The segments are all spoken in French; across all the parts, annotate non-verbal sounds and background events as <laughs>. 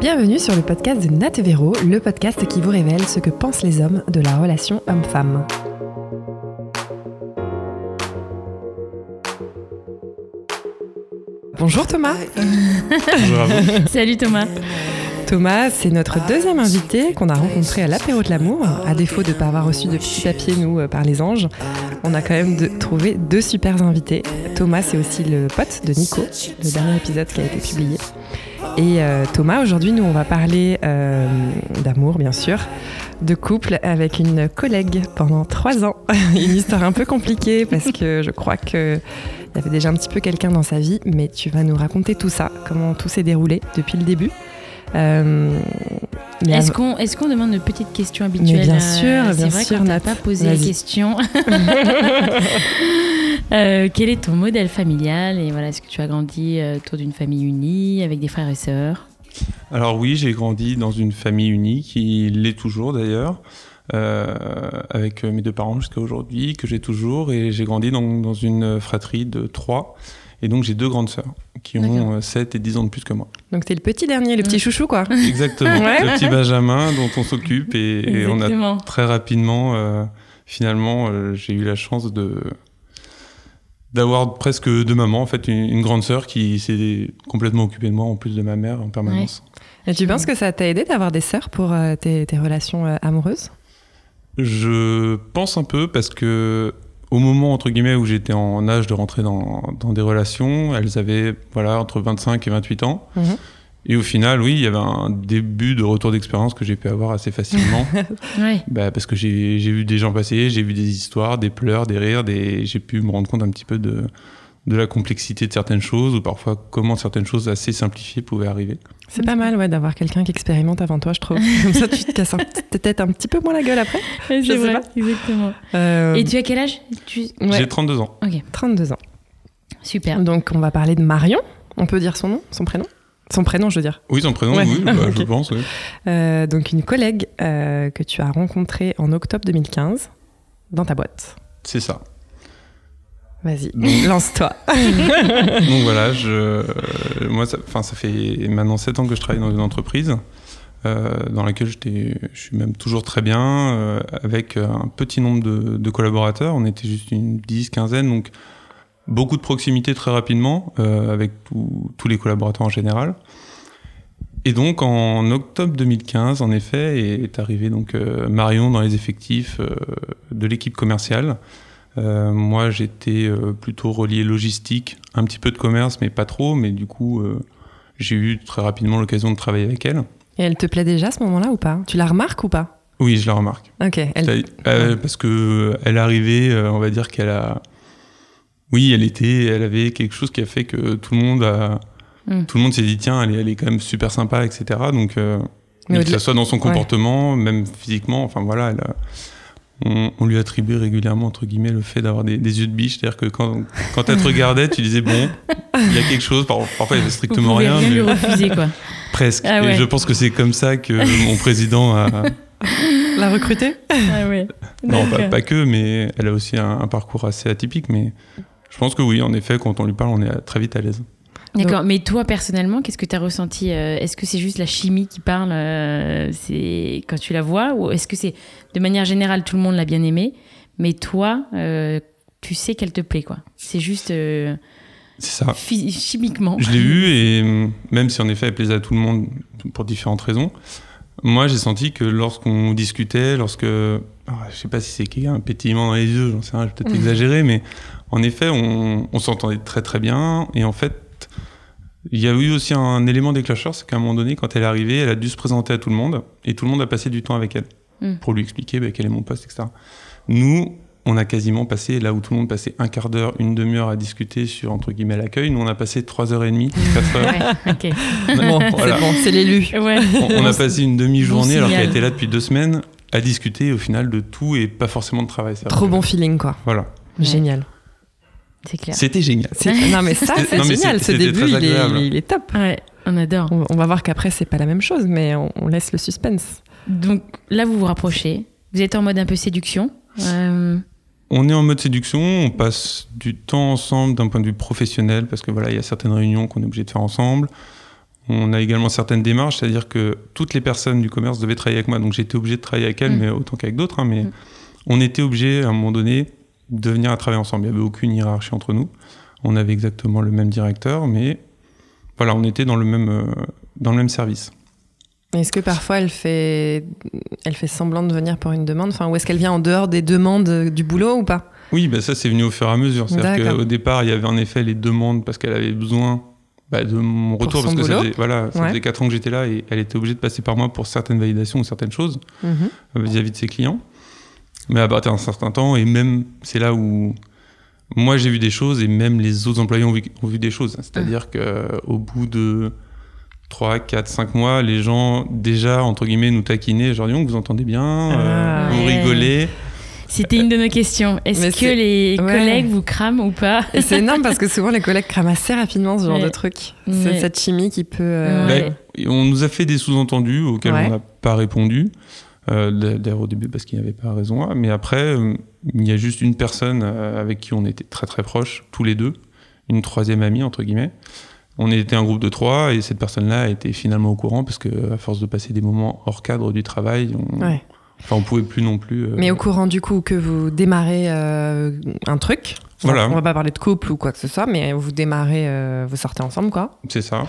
Bienvenue sur le podcast de Nat Véro, le podcast qui vous révèle ce que pensent les hommes de la relation homme-femme. Bonjour Thomas. Bonjour à vous. <laughs> Salut Thomas. Thomas, c'est notre deuxième invité qu'on a rencontré à l'apéro de l'amour. À défaut de ne pas avoir reçu de petits papiers, nous, euh, par les anges, on a quand même de- trouvé deux super invités. Thomas, c'est aussi le pote de Nico, le dernier épisode qui a été publié. Et euh, Thomas, aujourd'hui, nous, on va parler euh, d'amour, bien sûr, de couple avec une collègue pendant trois ans. <laughs> une histoire un peu compliquée parce que je crois qu'il y avait déjà un petit peu quelqu'un dans sa vie, mais tu vas nous raconter tout ça, comment tout s'est déroulé depuis le début. Euh, Est-ce qu'on est demande une petite question habituelle bien sûr, bien vrai sûr, t'a Nat. pas posé la question. <laughs> <laughs> Euh, quel est ton modèle familial Et voilà, est-ce que tu as grandi euh, autour d'une famille unie, avec des frères et sœurs? Alors oui, j'ai grandi dans une famille unie, qui l'est toujours d'ailleurs, euh, avec mes deux parents jusqu'à aujourd'hui, que j'ai toujours, et j'ai grandi dans, dans une fratrie de trois, et donc j'ai deux grandes sœurs, qui ont euh, 7 et 10 ans de plus que moi. Donc t'es le petit dernier, le petit chouchou, quoi. <laughs> Exactement, Ouais. le petit Benjamin dont on s'occupe, et, et on a Exactement. très rapidement, euh, finalement, euh, j'ai eu la chance de d'avoir presque deux mamans, en fait, une, une grande sœur qui s'est complètement occupée de moi, en plus de ma mère, en permanence. Et tu penses que ça t'a aidé d'avoir des sœurs pour euh, tes, tes relations euh, amoureuses? Je pense un peu parce que au moment entre guillemets où j'étais en âge de rentrer dans, dans des relations, elles avaient voilà entre 25 et 28 ans. Mhm. Et au final, oui, il y avait un début de retour d'expérience que j'ai pu avoir assez facilement. <laughs> Ouais. bah, parce que j'ai j'ai vu des gens passer, j'ai vu des histoires, des pleurs, des rires, des... j'ai pu me rendre compte un petit peu de, de la complexité de certaines choses ou parfois comment certaines choses assez simplifiées pouvaient arriver. C'est pas mal, ouais, d'avoir quelqu'un qui expérimente avant toi, je trouve. <laughs> Comme ça, tu te casses peut-être un petit peu moins la gueule après. C'est vrai, pas. exactement. Euh, Et tu as quel âge? Tu... ouais, J'ai 32 ans. Ok, 32 ans. super. Donc on va parler de Marion. On peut dire son nom, son prénom? Son prénom, je veux dire. Oui, son prénom, Ouais. oui, bah, <laughs> je pense. Oui. Euh, donc une collègue euh, que tu as rencontrée en octobre 2015 dans ta boîte. C'est ça. Vas-y, <laughs> lance-toi. <laughs> Donc voilà, je, euh, moi, ça, ça fait maintenant 7 ans que je travaille dans une entreprise dans laquelle je suis même toujours très bien, avec un petit nombre de, de collaborateurs. On était juste une 10, quinzaine, donc beaucoup de proximité très rapidement euh, avec tous- tous les collaborateurs en général. Et donc en octobre 2015, en effet, est, est arrivé donc euh, Marion dans les effectifs euh, de l'équipe commerciale. Moi, j'étais plutôt relié logistique, un petit peu de commerce, mais pas trop. Mais du coup, j'ai eu très rapidement l'occasion de travailler avec elle. Et elle te plaît déjà à ce moment-là ou pas? Tu la remarques ou pas? Oui, je la remarque. Ok. Elle... Parce que elle est arrivée, euh, on va dire qu'elle a. Oui, elle était, elle avait quelque chose qui a fait que tout le monde a. Mm. Tout le monde s'est dit tiens, elle est, elle est quand même super sympa, etc. Donc, euh, Mais que ce soit dans son comportement, même physiquement, enfin voilà, elle a- on, on lui attribuait régulièrement entre guillemets le fait d'avoir des, des yeux de biche, c'est-à-dire que quand, quand elle te regardait, tu disais bon, il y a quelque chose. Par- Parfois, il y avait strictement rien, rien lui mais refuser, quoi. presque. Ah ouais. Et je pense que c'est comme ça que mon président a. La recruter Ah. Non, pas, D'accord. pas que, mais elle a aussi un, un parcours assez atypique. Mais je pense que oui, en effet, quand on lui parle, on est très vite à l'aise. D'accord, mais toi personnellement, qu'est-ce que tu as ressenti euh, Est-ce que c'est juste la chimie qui parle euh, c'est quand tu la vois Ou est-ce que c'est de manière générale tout le monde l'a bien aimée Mais toi, euh, tu sais qu'elle te plaît quoi C'est juste euh, C'est ça. chimiquement. Je l'ai <laughs> eu et hum, même si en effet elle plaisait à tout le monde pour différentes raisons, moi j'ai senti que lorsqu'on discutait, lorsque. Ah, je sais pas si c'est qu'il y a un pétillement dans les yeux, j'en sais rien, j'ai peut-être Mhm. exagéré, mais en effet on, on s'entendait très très bien et en fait. Il y a eu aussi un élément déclencheur, c'est qu'à un moment donné, quand elle est arrivée, elle a dû se présenter à tout le monde et tout le monde a passé du temps avec elle Mm. pour lui expliquer bah, quel est mon poste, etc. Nous, on a quasiment passé, là où tout le monde passait un quart d'heure, une demi-heure à discuter sur, entre guillemets, l'accueil, nous on a passé trois heures et demie, quatre heures. Ouais, ok. Bon, <laughs> Voilà. c'est bon, c'est l'élu. Ouais. On, on a passé une demi-journée, Bon alors qu'elle était là depuis deux semaines, à discuter au final de tout et pas forcément de travail. Trop bon feeling, quoi. Voilà. Ouais. Génial. C'est clair. C'était génial. <laughs> Non, mais ça, c'est génial. Ce début, il est, agréable. il est- il est top. Ouais, on adore. On, on va voir qu'après, c'est pas la même chose, mais on, on laisse le suspense. Donc là, vous vous rapprochez. Vous êtes en mode un peu séduction. Euh, On est en mode séduction, on passe du temps ensemble d'un point de vue professionnel, parce que voilà, il y a certaines réunions qu'on est obligé de faire ensemble. On a également certaines démarches, c'est-à-dire que toutes les personnes du commerce devaient travailler avec moi, donc j'étais obligé de travailler avec elles, Mm. mais autant qu'avec d'autres. hein, mais Mm. on était obligé à un moment donné de venir à travailler ensemble. Il n'y avait aucune hiérarchie entre nous. On avait exactement le même directeur, mais voilà, on était dans le même, euh, dans le même service. Est-ce que parfois elle fait, elle fait semblant de venir pour une demande? Enfin, Ou est-ce qu'elle vient en dehors des demandes du boulot ou pas? Oui, bah ça c'est venu au fur et à mesure. C'est-à-dire qu'au départ, il y avait en effet les demandes parce qu'elle avait besoin bah, de mon retour parce que ça faisait, voilà, ça Ouais. faisait 4 ans que j'étais là et elle était obligée de passer par moi pour certaines validations ou certaines choses Mhm. vis-à-vis de ses clients. Mais à partir d'un certain temps, et même c'est là où moi j'ai vu des choses et même les autres employés ont vu, ont vu des choses. C'est-à-dire qu'au bout de 3, 4, 5 mois, les gens déjà, entre guillemets, nous taquinaient. Genre, vous entendez bien, euh, Ah. vous rigolez. C'était une de nos questions. Est-ce que c'est- les Ouais. collègues vous crament ou pas c'est énorme parce que <laughs> souvent les collègues crament assez rapidement ce genre Ouais. de truc. Ouais. C'est cette chimie qui peut. euh, Ouais. Ben, on nous a fait des sous-entendus auxquels Ouais. on n'a pas répondu. Euh, D'ailleurs au début parce qu'il n'y avait pas raison. Mais après, euh, il y a juste une personne euh, avec qui on était très très proches, tous les deux, une troisième amie entre guillemets. On était un groupe de trois et cette personne-là était finalement au courant parce que à force de passer des moments hors cadre du travail, on, Ouais. Enfin, on pouvait plus non plus. euh, Mais au courant du coup que vous démarrez euh, un truc. Enfin, Voilà. On va pas parler de couple ou quoi que ce soit, mais vous démarrez, euh, vous sortez ensemble quoi. C'est ça.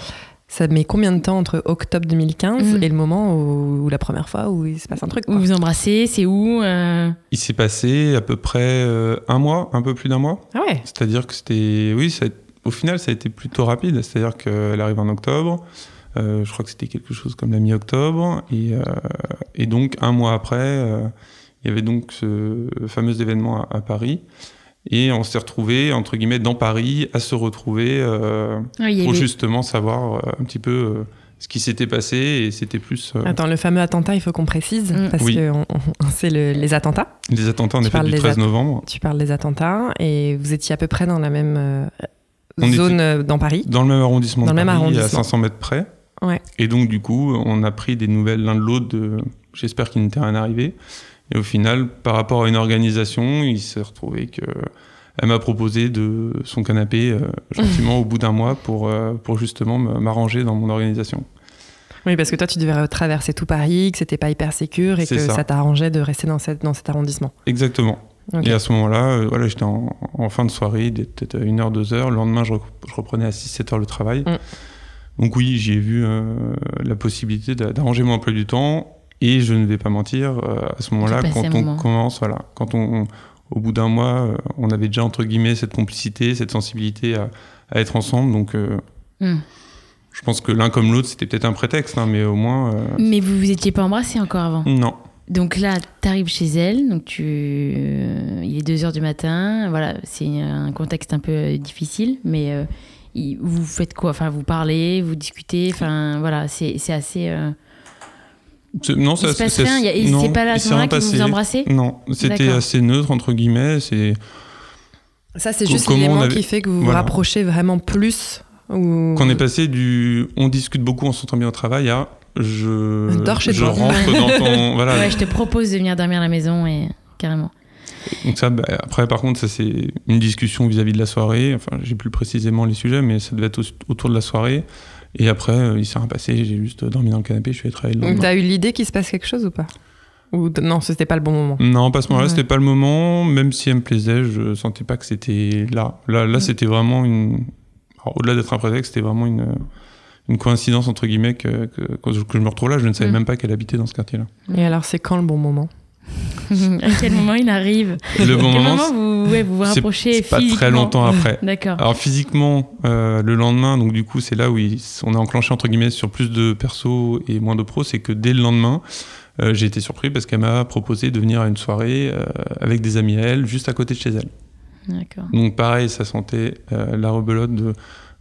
Ça met combien de temps entre octobre 2015 Mhm. et le moment où, où la première fois où il se passe un truc quoi? Vous vous embrassez C'est où euh? Il s'est passé à peu près euh, un mois, un peu plus d'un mois. Ah ouais. C'est-à-dire que c'était. Oui, ça a- au final, ça a été plutôt rapide. C'est-à-dire qu'elle arrive en octobre. Euh, je crois que c'était quelque chose comme la mi-octobre. Et, euh, et donc, un mois après, euh, il y avait donc ce fameux événement à, à Paris. Et on s'est retrouvé entre guillemets, dans Paris, à se retrouver euh, Ah, pour avait- justement savoir euh, un petit peu euh, ce qui s'était passé. Et c'était plus euh, Attends, le fameux attentat, il faut qu'on précise Mm. parce Oui. que on- on- c'est le- les attentats. les attentats, en effet, du des 13 atta- novembre. Tu parles des attentats et vous étiez à peu près dans la même euh, On zone dans Paris. Dans le même arrondissement Dans de le même Paris, à arrondissement. 500 mètres près. Ouais. Et donc, du coup, on a pris des nouvelles l'un de l'autre. J'espère qu'il n'était rien arrivé. Et au final, par rapport à une organisation, il s'est retrouvé que elle m'a proposé de son canapé euh, <laughs> gentiment au bout d'un mois pour, euh, pour justement me- m'arranger dans mon organisation. Oui, parce que toi, tu devais traverser tout Paris, que c'était pas hyper sécure et que ça. ça, t'arrangeait de rester dans, cette, dans cet arrondissement. Exactement. Et à ce moment-là, euh, voilà, j'étais en, en fin de soirée, peut-être heure, deux heures. Le lendemain, je, rep- je reprenais à 6-7 heures le travail. Mm. Donc oui, j'ai vu euh, la possibilité d'a- d'arranger mon emploi du temps. Et je ne vais pas mentir, euh, à ce moment-là, Tu quand on moment. commence, voilà, quand on, au bout d'un mois, euh, on avait déjà entre guillemets cette complicité, cette sensibilité à, à être ensemble. Donc, euh, Hmm. je pense que l'un comme l'autre, c'était peut-être un prétexte, hein, mais au moins, euh, Mais vous vous étiez pas embrassés encore avant? Non. Donc là, t'arrives chez elle, donc tu, il est 2 heures du matin, voilà, c'est un contexte un peu difficile, mais euh, il- vous faites quoi? Enfin, vous parlez, vous discutez, enfin voilà, c'est c'est assez. euh, Non, ça se passe c'est- rien, c'est pas là à ce moment-là que vous vous embrassez? Non, c'était assez neutre entre guillemets. C'est Ça, c'est juste l'élément avait- qui fait que vous vous Voilà. rapprochez vraiment plus. Ou... Qu'on est passé du on discute beaucoup, on s'entend bien au travail à je, je toi. rentre dans ton. <laughs> Voilà. Ouais, je te propose de venir dormir à la maison et carrément. Donc ça, bah, après, par contre, ça c'est une discussion vis-à-vis de la soirée. Enfin, j'ai plus précisément les sujets, mais ça devait être au- autour de la soirée. Et après, euh, il s'est rien passé, j'ai juste dormi dans le canapé, je suis allé travailler le Donc, t'as eu l'idée qu'il se passe quelque chose ou pas? Ou non, c'était pas le bon moment? Non, pas ce moment-là, Ouais. c'était pas le moment. Même si elle me plaisait, je sentais pas que c'était là. Là, là Mm. c'était vraiment une. Au-delà d'être un prétexte, c'était vraiment une, une coïncidence, entre guillemets, que, que, que je que je me retrouve là. Je ne savais Mm. même pas qu'elle habitait dans ce quartier-là. Et alors, c'est quand le bon moment? <laughs> à quel moment il arrive Le bon moment, moment vous ouais, vous, vous rapprochez pas très longtemps après. D'accord. Alors physiquement, euh, le lendemain, donc du coup, c'est là où il- on a enclenché entre guillemets sur plus de perso et moins de pro, c'est que dès le lendemain, euh, j'ai été surpris parce qu'elle m'a proposé de venir à une soirée euh, avec des amis à elle, juste à côté de chez elle. D'accord. Donc pareil, ça sentait la rebelote de,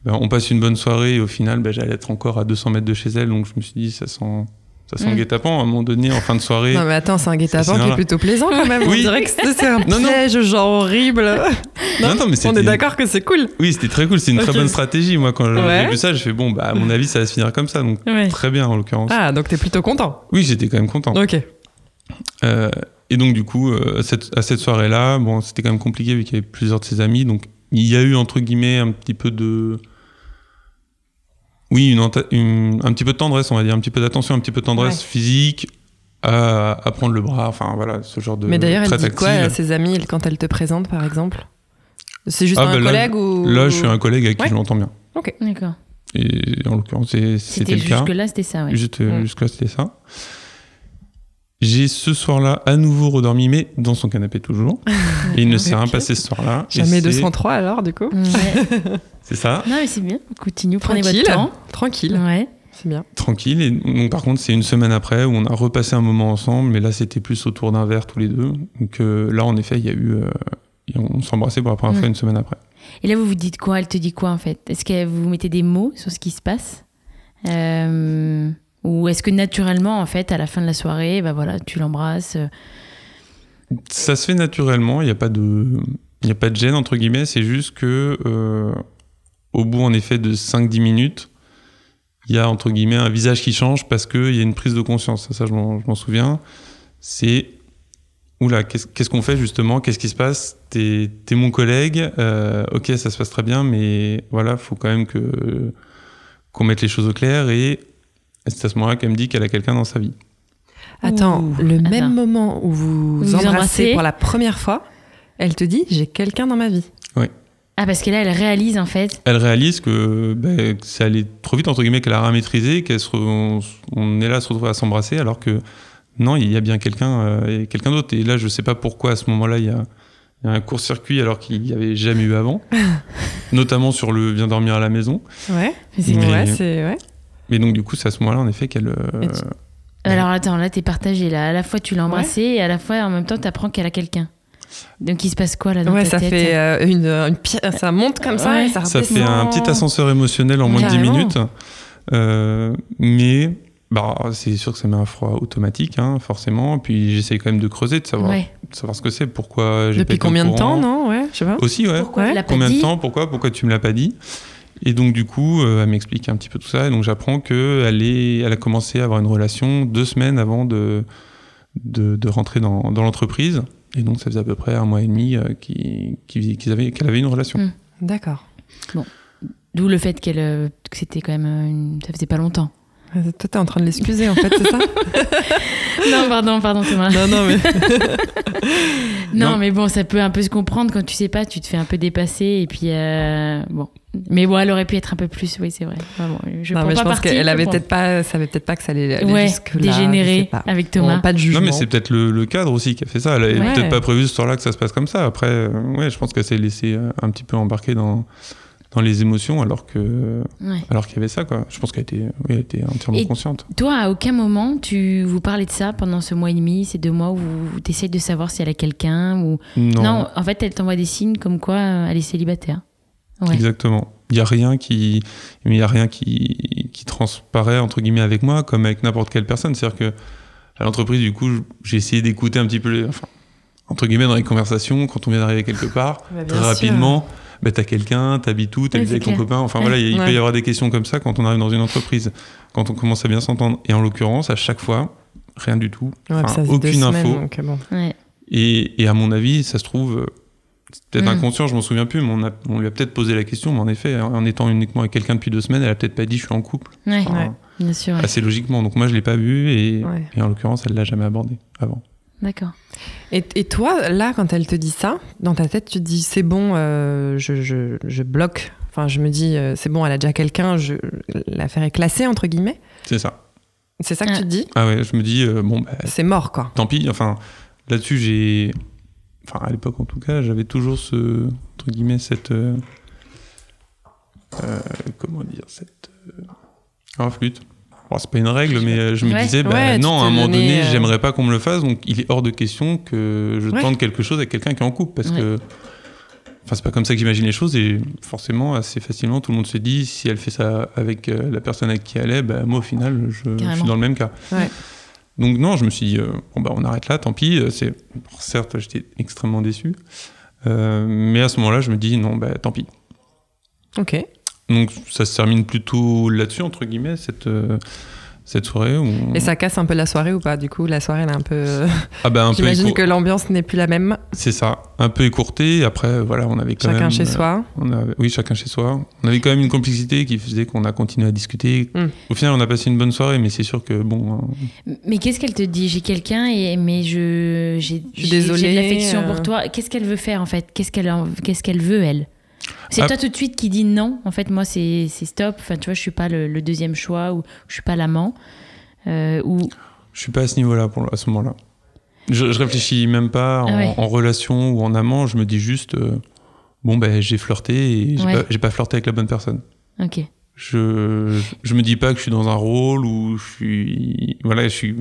ben, on passe une bonne soirée et au final, ben, j'allais être encore à 200 mètres de chez elle, donc je me suis dit, ça sent, ça sent Mm. le guet-apens à un moment donné en fin de soirée. Non, mais attends, c'est un guet-apens qui est plutôt plaisant quand même. On Oui. dirait que c'est un <laughs> Non, non. piège, genre horrible. Non, non, mais On est d'accord que c'est cool. Oui, c'était très cool, c'est une très bonne stratégie. Moi, quand Ouais. j'ai vu ça, j'ai fait bon, bah à mon avis, ça va se finir comme ça, donc Ouais. très bien en l'occurrence. Ah, donc t'es plutôt content. Oui, j'étais quand même content. Ok. Euh, et donc du coup, euh, cette- à cette soirée-là, bon, c'était quand même compliqué vu qu'il y avait plusieurs de ses amis, donc il y a eu entre guillemets un petit peu de Oui, une, un petit peu de tendresse, on va dire, un petit peu d'attention, un petit peu de tendresse Ouais. physique, à, à prendre le bras, enfin voilà, ce genre de. Mais d'ailleurs, elle dit quoi à ses amis quand elle te présente, par exemple? C'est juste Ah, un bah là, collègue ou Là, je suis un collègue avec Ouais. qui je m'entends bien. D'accord. Et en l'occurrence, c'est- c'était C'était le cas. jusque-là, c'était ça, ouais. Juste, Mm. Jusque-là, c'était ça. J'ai ce soir-là à nouveau redormi, mais dans son canapé toujours. <laughs> Et il ne s'est rien passé ce soir-là. Jamais c'est- 203 alors, du coup Ouais. <laughs> C'est ça, non, mais c'est bien. Continue, prenez Tranquille. votre temps. Tranquille, Ouais. c'est bien. tranquille. Et donc, par contre, c'est une semaine après où on a repassé un moment ensemble, mais là, c'était plus autour d'un verre tous les deux. Donc euh, là, en effet, il y a eu. euh, on s'embrassait pour la première fois une semaine après. Et là, vous vous dites quoi? Elle te dit quoi, en fait? Est-ce que vous mettez des mots sur ce qui se passe? Euh, Ou est-ce que naturellement, en fait, à la fin de la soirée, bah voilà, tu l'embrasses euh, Ça se fait naturellement, il n'y a pas de. A pas de gêne, entre guillemets, c'est juste que, euh, au bout, en effet, de 5-10 minutes, il y a, entre guillemets, un visage qui change parce qu'il y a une prise de conscience. Ça, je m'en souviens. C'est. Oula, qu'est-ce qu'on fait justement? Qu'est-ce qui se passe? T'es es mon collègue, euh, ok, ça se passe très bien, mais voilà, faut quand même qu'on mette les choses au clair. Et c'est à ce moment-là qu'elle me dit qu'elle a quelqu'un dans sa vie. Attends, Ouh, le attends. même moment où vous, Vous embrassez, embrassez pour la première fois, elle te dit j'ai quelqu'un dans ma vie. Ah, parce que là, elle réalise, en fait. elle réalise que, ben, que ça allait trop vite, entre guillemets, qu'elle a rien maîtrisé, qu'elle se re- on, on est là à se retrouver à s'embrasser, alors que non, il y a bien quelqu'un euh, et quelqu'un d'autre. Et là, je sais pas pourquoi à ce moment-là, il y a, il y a un court-circuit alors qu'il n'y avait jamais eu avant, <laughs> notamment sur le viens dormir à la maison. Ouais, Mais c'est- Mais- ouais, c'est ouais. Mais donc, du coup, c'est à ce moment-là, en effet, qu'elle. euh, Alors attends, là, t'es partagé. Là. À la fois, tu l'as embrassée et à la fois, en même temps, t'apprends qu'elle a quelqu'un. Donc, il se passe quoi là dans Ouais, ta ça tête fait euh, une, une pi- ça monte comme ça Ouais. et ça Ça fait un petit ascenseur émotionnel en moins de 10 Carrément. minutes. Euh, mais bah, c'est sûr que ça met un froid automatique, hein, forcément. Puis j'essaye quand même de creuser, de savoir, Ouais. de savoir ce que c'est, pourquoi j'ai pas Depuis combien de temps, non? Ouais, je sais pas. Aussi, ouais. Pourquoi Ouais. Combien dit? de temps? Pourquoi? Pourquoi tu me l'as pas dit? Et donc du coup, euh, elle m'explique un petit peu tout ça. Et donc j'apprends qu'elle est, elle a commencé à avoir une relation deux semaines avant de de, de rentrer dans, dans l'entreprise. Et donc ça faisait à peu près un mois et demi euh, qui- qui- qu'ils avaient- qu'elle avait une relation. Mm. D'accord. D'où le fait qu'elle, euh, que c'était quand même une... ça faisait pas longtemps. Euh, Toi, t'es en train de l'excuser en fait, c'est ça <laughs> non, pardon, pardon Thomas. Non, non, mais. <laughs> Non, Non. mais bon, ça peut un peu se comprendre quand tu sais pas, tu te fais un peu dépasser et puis euh, bon. Mais bon, elle aurait pu être un peu plus, oui, c'est vrai. Je non, prends mais je pas pense qu'elle avait peut-être pas, savait peut-être pas que ça allait aller ouais, dégénérer avec Thomas. Bon, pas de jugement. Non, mais c'est peut-être le, le cadre aussi qui a fait ça. Elle avait Ouais. peut-être pas prévu ce soir-là que ça se passe comme ça. Après, euh, ouais, je pense qu'elle s'est laissée euh, un petit peu embarquer dans, dans les émotions alors que Ouais. alors qu'il y avait ça. Quoi. Je pense qu'elle était, oui, elle était entièrement Et- consciente. Toi, à aucun moment, tu vous parlez de ça pendant ce mois et demi, ces deux mois où tu essayes de savoir si elle a quelqu'un ou Non, en fait, elle t'envoie des signes comme quoi euh, elle est célibataire. Ouais. exactement. Il y a rien qui, il y a rien qui, qui transparaît entre guillemets avec moi comme avec n'importe quelle personne. C'est-à-dire que à l'entreprise, du coup, j'ai essayé d'écouter un petit peu les, enfin, entre guillemets dans les conversations quand on vient d'arriver quelque <laughs> part. Bah, très sûr. rapidement, bah, t'as quelqu'un, t'habites où, t'habites Ouais, avec ton clair. copain. Enfin Ouais. voilà, il Ouais. peut y avoir des questions comme ça quand on arrive dans une entreprise, quand on commence à bien s'entendre. Et en l'occurrence, à chaque fois, rien du tout. Ouais, Enfin, aucune semaines, info. donc, bon. Ouais. Et, et à mon avis, ça se trouve, euh, peut-être Mm. inconscient, je m'en souviens plus, mais on, a- on lui a peut-être posé la question, mais en effet, en étant uniquement avec quelqu'un depuis deux semaines, elle a peut-être pas dit je suis en couple. Ouais, Enfin, Ouais. bien sûr. ouais. Assez logiquement. Donc moi, je l'ai pas vu et, Ouais. et en l'occurrence, elle l'a jamais abordé avant. D'accord. Et, et toi, là, quand elle te dit ça, dans ta tête, tu te dis c'est bon, euh, je, je, je bloque. Enfin, je me dis euh, c'est bon, elle a déjà quelqu'un, l'affaire est classée, entre guillemets. C'est ça. C'est ça que Ah. tu te dis Ah ouais, je me dis, euh, bon, bah, C'est mort, quoi. tant pis. Enfin, là-dessus, j'ai. Enfin, à l'époque, en tout cas, j'avais toujours ce. Entre guillemets, cette. euh, euh, comment dire Cette. Ah, flûte. Bon, c'est pas une règle, mais je me Ouais. disais, bah, Ouais, non, à un moment donné, j'aimerais pas qu'on me le fasse, donc il est hors de question que je Ouais. tente quelque chose avec quelqu'un qui est en couple, parce que. Enfin, c'est pas comme ça que j'imagine les choses, et forcément, assez facilement, tout le monde se dit, si elle fait ça avec la personne avec qui elle est, bah, moi, au final, je, suis dans le même cas. Ouais. Donc non, je me suis dit, euh, bon bah on arrête là, tant pis. euh, C'est certes, j'étais extrêmement déçu, Euh, mais à ce moment-là, je me dis non, bah tant pis. Ok. Donc ça se termine plutôt là-dessus entre guillemets cette cette soirée. Où Et ça casse un peu la soirée ou pas Du coup, la soirée, elle est un peu. <laughs> ah bah, un peu J'imagine écour- que l'ambiance n'est plus la même. C'est ça, un peu écourté. Après, voilà, on avait quand Chacun même. chez euh, soi. On avait- oui, chacun chez soi. On avait quand même une complicité qui faisait qu'on a continué à discuter. Mm. Au final, on a passé une bonne soirée, mais c'est sûr que bon. euh, Mais qu'est-ce qu'elle te dit? J'ai quelqu'un, et mais je j'ai de l'affection euh. pour toi. Qu'est-ce qu'elle veut faire en fait? Qu'est-ce qu'elle en- qu'est-ce qu'elle veut elle? C'est Ah. toi tout de suite qui dis non. En fait, moi c'est c'est stop. Enfin, tu vois, je suis pas le, le deuxième choix ou je suis pas l'amant. Euh, ou Je suis pas à ce niveau-là pour à ce moment-là. Je, je réfléchis même pas en, Ah ouais. en relation ou en amant. Je me dis juste, euh, bon ben j'ai flirté et j'ai Ouais. pas, flirté avec la bonne personne. ok. Je, je me dis pas que je suis dans un rôle où je suis, voilà, je suis.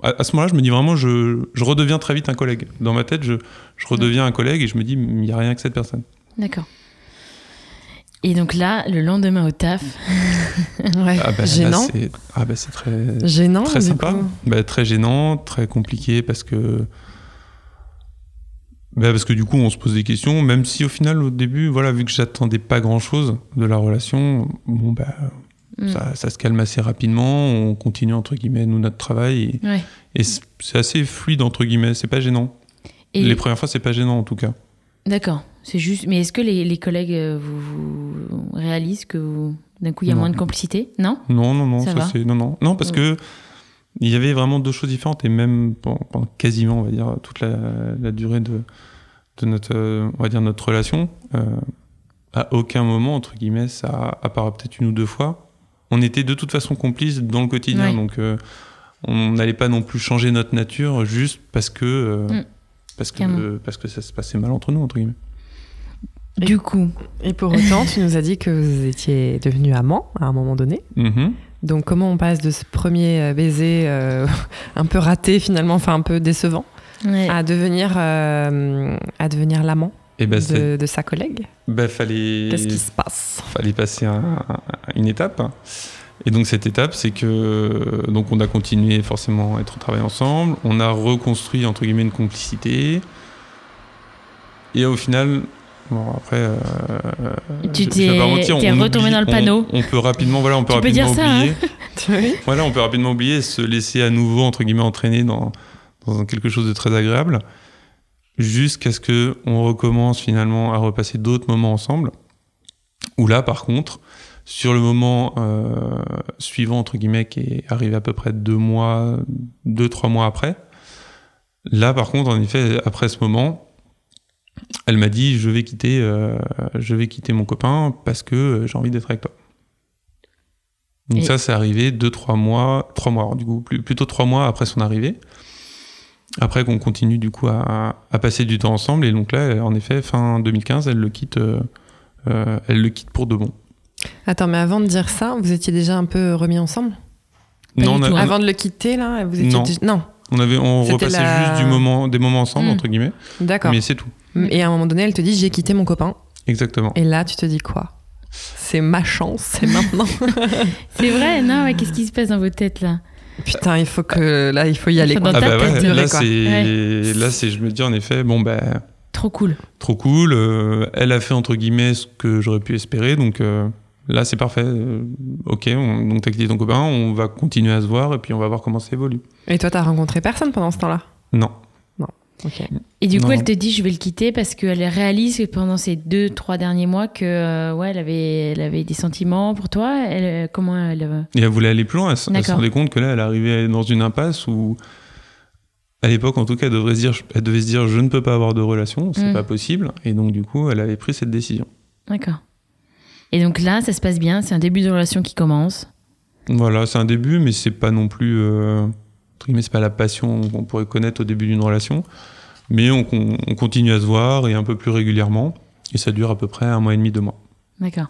À, à ce moment-là, je me dis vraiment, je, je redeviens très vite un collègue. Dans ma tête, je, je redeviens un collègue et je me dis, il y a rien que cette personne. D'accord. Et donc là, le lendemain au taf, <laughs> Ouais. Ah bah, Gênant. c'est- ah bah, c'est très, Gênant, très sympa. Bah, très gênant, très compliqué parce que. Bah, parce que du coup, on se pose des questions, même si au final, au début, voilà, vu que j'attendais pas grand chose de la relation, bon, bah, Hmm. ça, ça se calme assez rapidement, on continue, entre guillemets, nous, notre travail, et, ouais. et c'est c'est assez fluide, entre guillemets, c'est pas gênant. Et Les premières fois, c'est pas gênant, en tout cas. d'accord, c'est juste. Mais est-ce que les, les collègues euh, vous, vous réalisent que vous- d'un coup il y a Non. moins de complicité Non Non, non, non, Ça ça, va c'est. Non, non. Non, parce que. Il y avait vraiment deux choses différentes, et même pendant, quasiment, on va dire, toute la, la durée de, de notre, euh, on va dire, notre relation, euh, à aucun moment, entre guillemets, ça, à part peut-être une ou deux fois, on était de toute façon complices dans le quotidien. Donc, euh, on n'allait pas non plus changer notre nature juste parce que, euh, Mm. parce que, parce que ça se passait mal entre nous, entre guillemets. Et- Du coup, Et pour autant, tu nous as dit que vous étiez devenus amants à un moment donné. Mhm. Donc, comment on passe de ce premier euh, baiser euh, <laughs> un peu raté, finalement, enfin un peu décevant, ouais. à devenir, euh, à devenir l'amant Et ben, de, de sa collègue? Bah, fallait. Qu'est-ce qui se passe? fallait passer un- un- une étape. Et donc cette étape, c'est que donc on a continué forcément à être au travail ensemble, on a reconstruit entre guillemets une complicité. Et au final, bon après, euh, Tu je- je t'es- retourné dans le panneau. On, peut rapidement, voilà, on peut Tu peux rapidement ça, hein. oublier. <laughs> Oui. Voilà, on peut rapidement oublier, et se laisser à nouveau entre guillemets entraîner dans, dans quelque chose de très agréable, jusqu'à ce que on recommence finalement à repasser d'autres moments ensemble. Où là, par contre, sur le moment euh, suivant entre guillemets, qui est arrivé à peu près deux mois, deux trois mois après, là, par contre, en effet, après ce moment, elle m'a dit je vais quitter, euh, je vais quitter mon copain parce que euh, j'ai envie d'être avec toi. Donc Et- ça, c'est arrivé deux, trois mois, trois mois, alors, du coup, plus- plutôt trois mois après son arrivée. Après qu'on continue du coup à, à passer du temps ensemble, et donc là, en effet, fin 2015, elle le quitte, euh, elle le quitte pour de bon. Attends, mais avant de dire ça, vous étiez déjà un peu remis ensemble? Pas non, du on, a- tout. Avant de le quitter, là, vous étiez Non. déjà- Non, on avait, on repassait la- juste du moment, des moments ensemble Mm. entre guillemets, d'accord. mais c'est tout. Et à un moment donné, elle te dit j'ai quitté mon copain. Exactement. Et là, tu te dis quoi? C'est ma chance, c'est maintenant. <laughs> c'est vrai, non ouais, Qu'est-ce qui se passe dans votre tête là? Putain, il faut que là, il faut y aller. Faut quoi. dans Ah ta bah tête, ouais, là c'est, là c'est, je me dis en effet, bon bah Trop cool. trop cool. euh, elle a fait entre guillemets ce que j'aurais pu espérer, donc euh, là c'est parfait. euh, ok, on- donc t'as quitté ton copain, on va continuer à se voir et puis on va voir comment ça évolue. Et toi, t'as rencontré personne pendant ce temps-là? Non. Et du coup, Non. elle te dit je vais le quitter parce qu'elle réalise que pendant ces deux, trois derniers mois que euh, ouais, elle avait, elle avait des sentiments pour toi. Elle, euh, comment elle euh, Et elle voulait aller plus loin. Elle, se rendait compte que là, elle arrivait dans une impasse où, à l'époque, en tout cas, elle devait se dire, elle devait se dire, je ne peux pas avoir de relation, c'est Mm. pas possible. Et donc, du coup, elle avait pris cette décision. D'accord. Et donc là, ça se passe bien. C'est un début de relation qui commence. Voilà, c'est un début, mais c'est pas non plus, euh, c'est pas la passion qu'on pourrait connaître au début d'une relation. Mais on, on- on continue à se voir et un peu plus régulièrement. Et ça dure à peu près un mois et demi, deux mois. D'accord.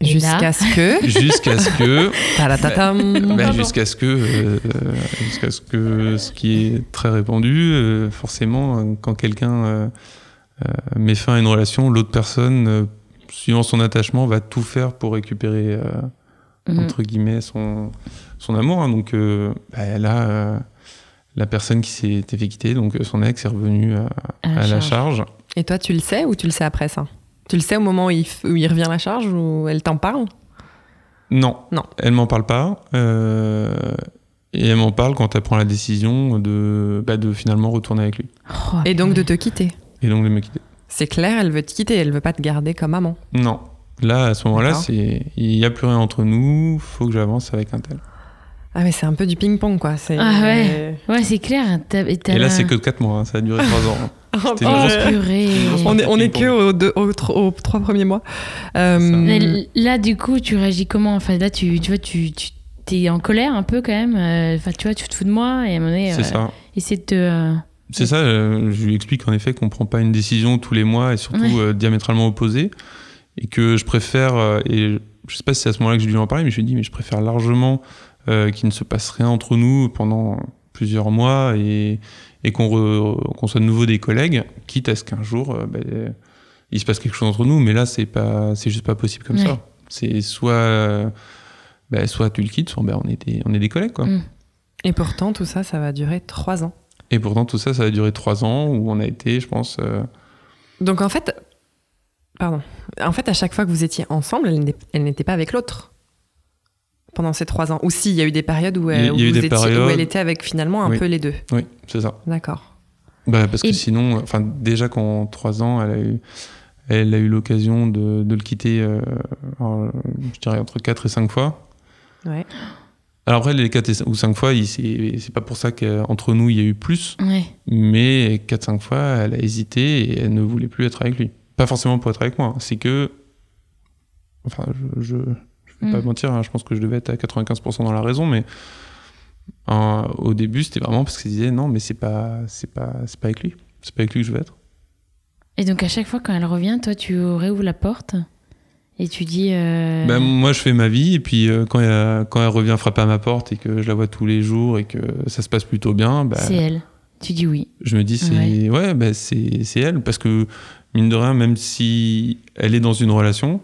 Jusqu'à ce que. <laughs> <laughs> Jusqu'à ce que Tadatatam. Bah, jusqu'à ce que, euh, jusqu'à ce que ce qui est très répandu, euh, forcément, euh, quand quelqu'un euh, euh, met fin à une relation, l'autre personne, euh, suivant son attachement, va tout faire pour récupérer Mhm. entre guillemets son son amour. hein. donc euh, bah, là, euh, la personne qui s'est fait quitter, donc euh, son ex, est revenue à, À la à la charge. Et toi, tu le sais ou tu le sais après ça? Tu le sais au moment où il, où il revient à la charge ou elle t'en parle? Non. Non. Elle m'en parle pas. euh, et elle m'en parle quand elle prend la décision de, bah, de finalement retourner avec lui. Oh, Et donc de te quitter? Et donc de me quitter. C'est clair, elle veut te quitter, elle veut pas te garder comme amant. Non. Là, à ce moment-là, c'est il y a plus rien entre nous. Faut que j'avance avec un tel. Ah mais c'est un peu du ping-pong quoi. C'est... Ah ouais. Ouais, c'est clair. t'as- t'as Et là, la- c'est que 4 mois. hein, Ça a duré 3 ans. hein. <laughs> Oh, C'était une grosse- purée. on est, on est que aux, deux- aux tro- aux trois premiers mois. Euh. Mais là, du coup, tu réagis comment? Enfin, là, tu, tu vois, tu, tu es en colère un peu quand même. euh, Enfin, tu vois, tu te fous de moi et à un moment donné, C'est euh, essaie de te. euh, C'est ça, euh, je lui explique en effet qu'on prend pas une décision tous les mois et surtout Ouais. euh, diamétralement opposée et que je préfère, euh, et je sais pas si c'est à ce moment-là que je lui en parlé, mais je lui ai dit, mais je préfère largement euh, qu'il ne se passe rien entre nous pendant plusieurs mois et, et qu'on soit de nouveau des collègues, quitte à ce qu'un jour euh, ben, il se passe quelque chose entre nous, mais là c'est pas, c'est juste pas possible comme Ouais. ça. C'est soit, ben, soit tu le quittes, soit ben, on, est des, on est des collègues quoi. Mm. Et pourtant tout ça, ça va durer trois ans. Et pourtant tout ça, ça a duré trois ans où on a été, je pense. euh, Donc en fait, pardon. En fait, à chaque fois que vous étiez ensemble, elle n'était pas avec l'autre pendant ces trois ans. Ou si, il y a eu des périodes où, a- elle, où vous où était avec finalement un Oui. peu les deux. Oui, c'est ça. D'accord. Bah, parce que sinon, enfin, déjà qu'en trois ans, elle a eu, elle a eu l'occasion de, de le quitter, euh, en- je dirais, entre quatre et cinq fois. Ouais. Alors après, les quatre et cin- ou cinq fois, il- c'est pas pour ça qu'entre nous, il y a eu plus, Ouais. mais quatre, cinq fois, elle a hésité et elle ne voulait plus être avec lui. Pas forcément pour être avec moi, hein, c'est que. Enfin, je, je, je vais pas Mm. mentir, hein, je pense que je devais être à 95% dans la raison, mais au début, c'était vraiment parce qu'elle disait non, mais c'est pas, c'est pas, c'est pas avec lui. C'est pas avec lui que je veux être. Et donc, à chaque fois, quand elle revient, toi, tu réouvres la porte et tu dis. euh, Ben, moi, je fais ma vie, et puis euh, quand, elle, quand elle revient frapper à ma porte et que je la vois tous les jours et que ça se passe plutôt bien, ben, c'est elle. Tu dis oui. je me dis c'est ouais, ben, c'est c'est elle parce que mine de rien, même si elle est dans une relation,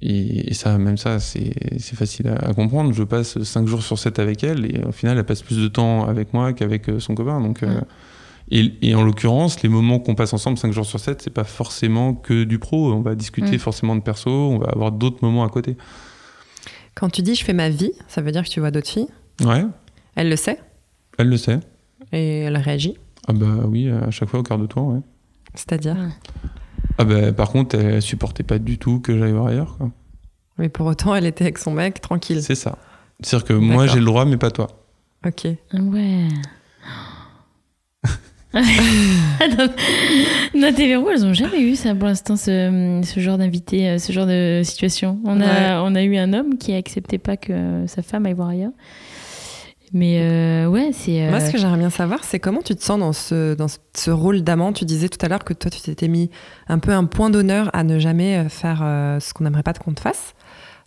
et, et ça, même ça, c'est facile à, à comprendre. Je passe 5 jours sur 7 avec elle et au final, elle passe plus de temps avec moi qu'avec euh, son copain. Donc, euh, et, et en l'occurrence, les moments qu'on passe ensemble 5 jours sur 7, c'est pas forcément que du pro. On va discuter Mm. forcément de perso, on va avoir d'autres moments à côté. Quand tu dis je fais ma vie, ça veut dire que tu vois d'autres filles? Ouais, Elle le sait? Elle le sait. et elle réagit? Ah bah oui, à chaque fois au quart de tour, ouais. C'est-à-dire. Ah bah par contre, elle supportait pas du tout que j'aille voir ailleurs, quoi. Mais pour autant, elle était avec son mec tranquille. C'est ça. C'est-à-dire que moi j'ai le droit, mais pas toi. Ok. Ah Ouais. <laughs> tes verrous, elles ont jamais eu ça pour l'instant, ce, ce genre d'invité, euh, ce genre de situation. On a, on a eu un homme qui acceptait pas que sa femme aille voir ailleurs. Mais euh, ouais, c'est. euh, Moi, ce que j'aimerais bien savoir, c'est comment tu te sens dans ce, dans ce rôle d'amant. Tu disais tout à l'heure que toi, tu t'étais mis un peu un point d'honneur à ne jamais euh, faire ce qu'on n'aimerait pas qu'on te fasse.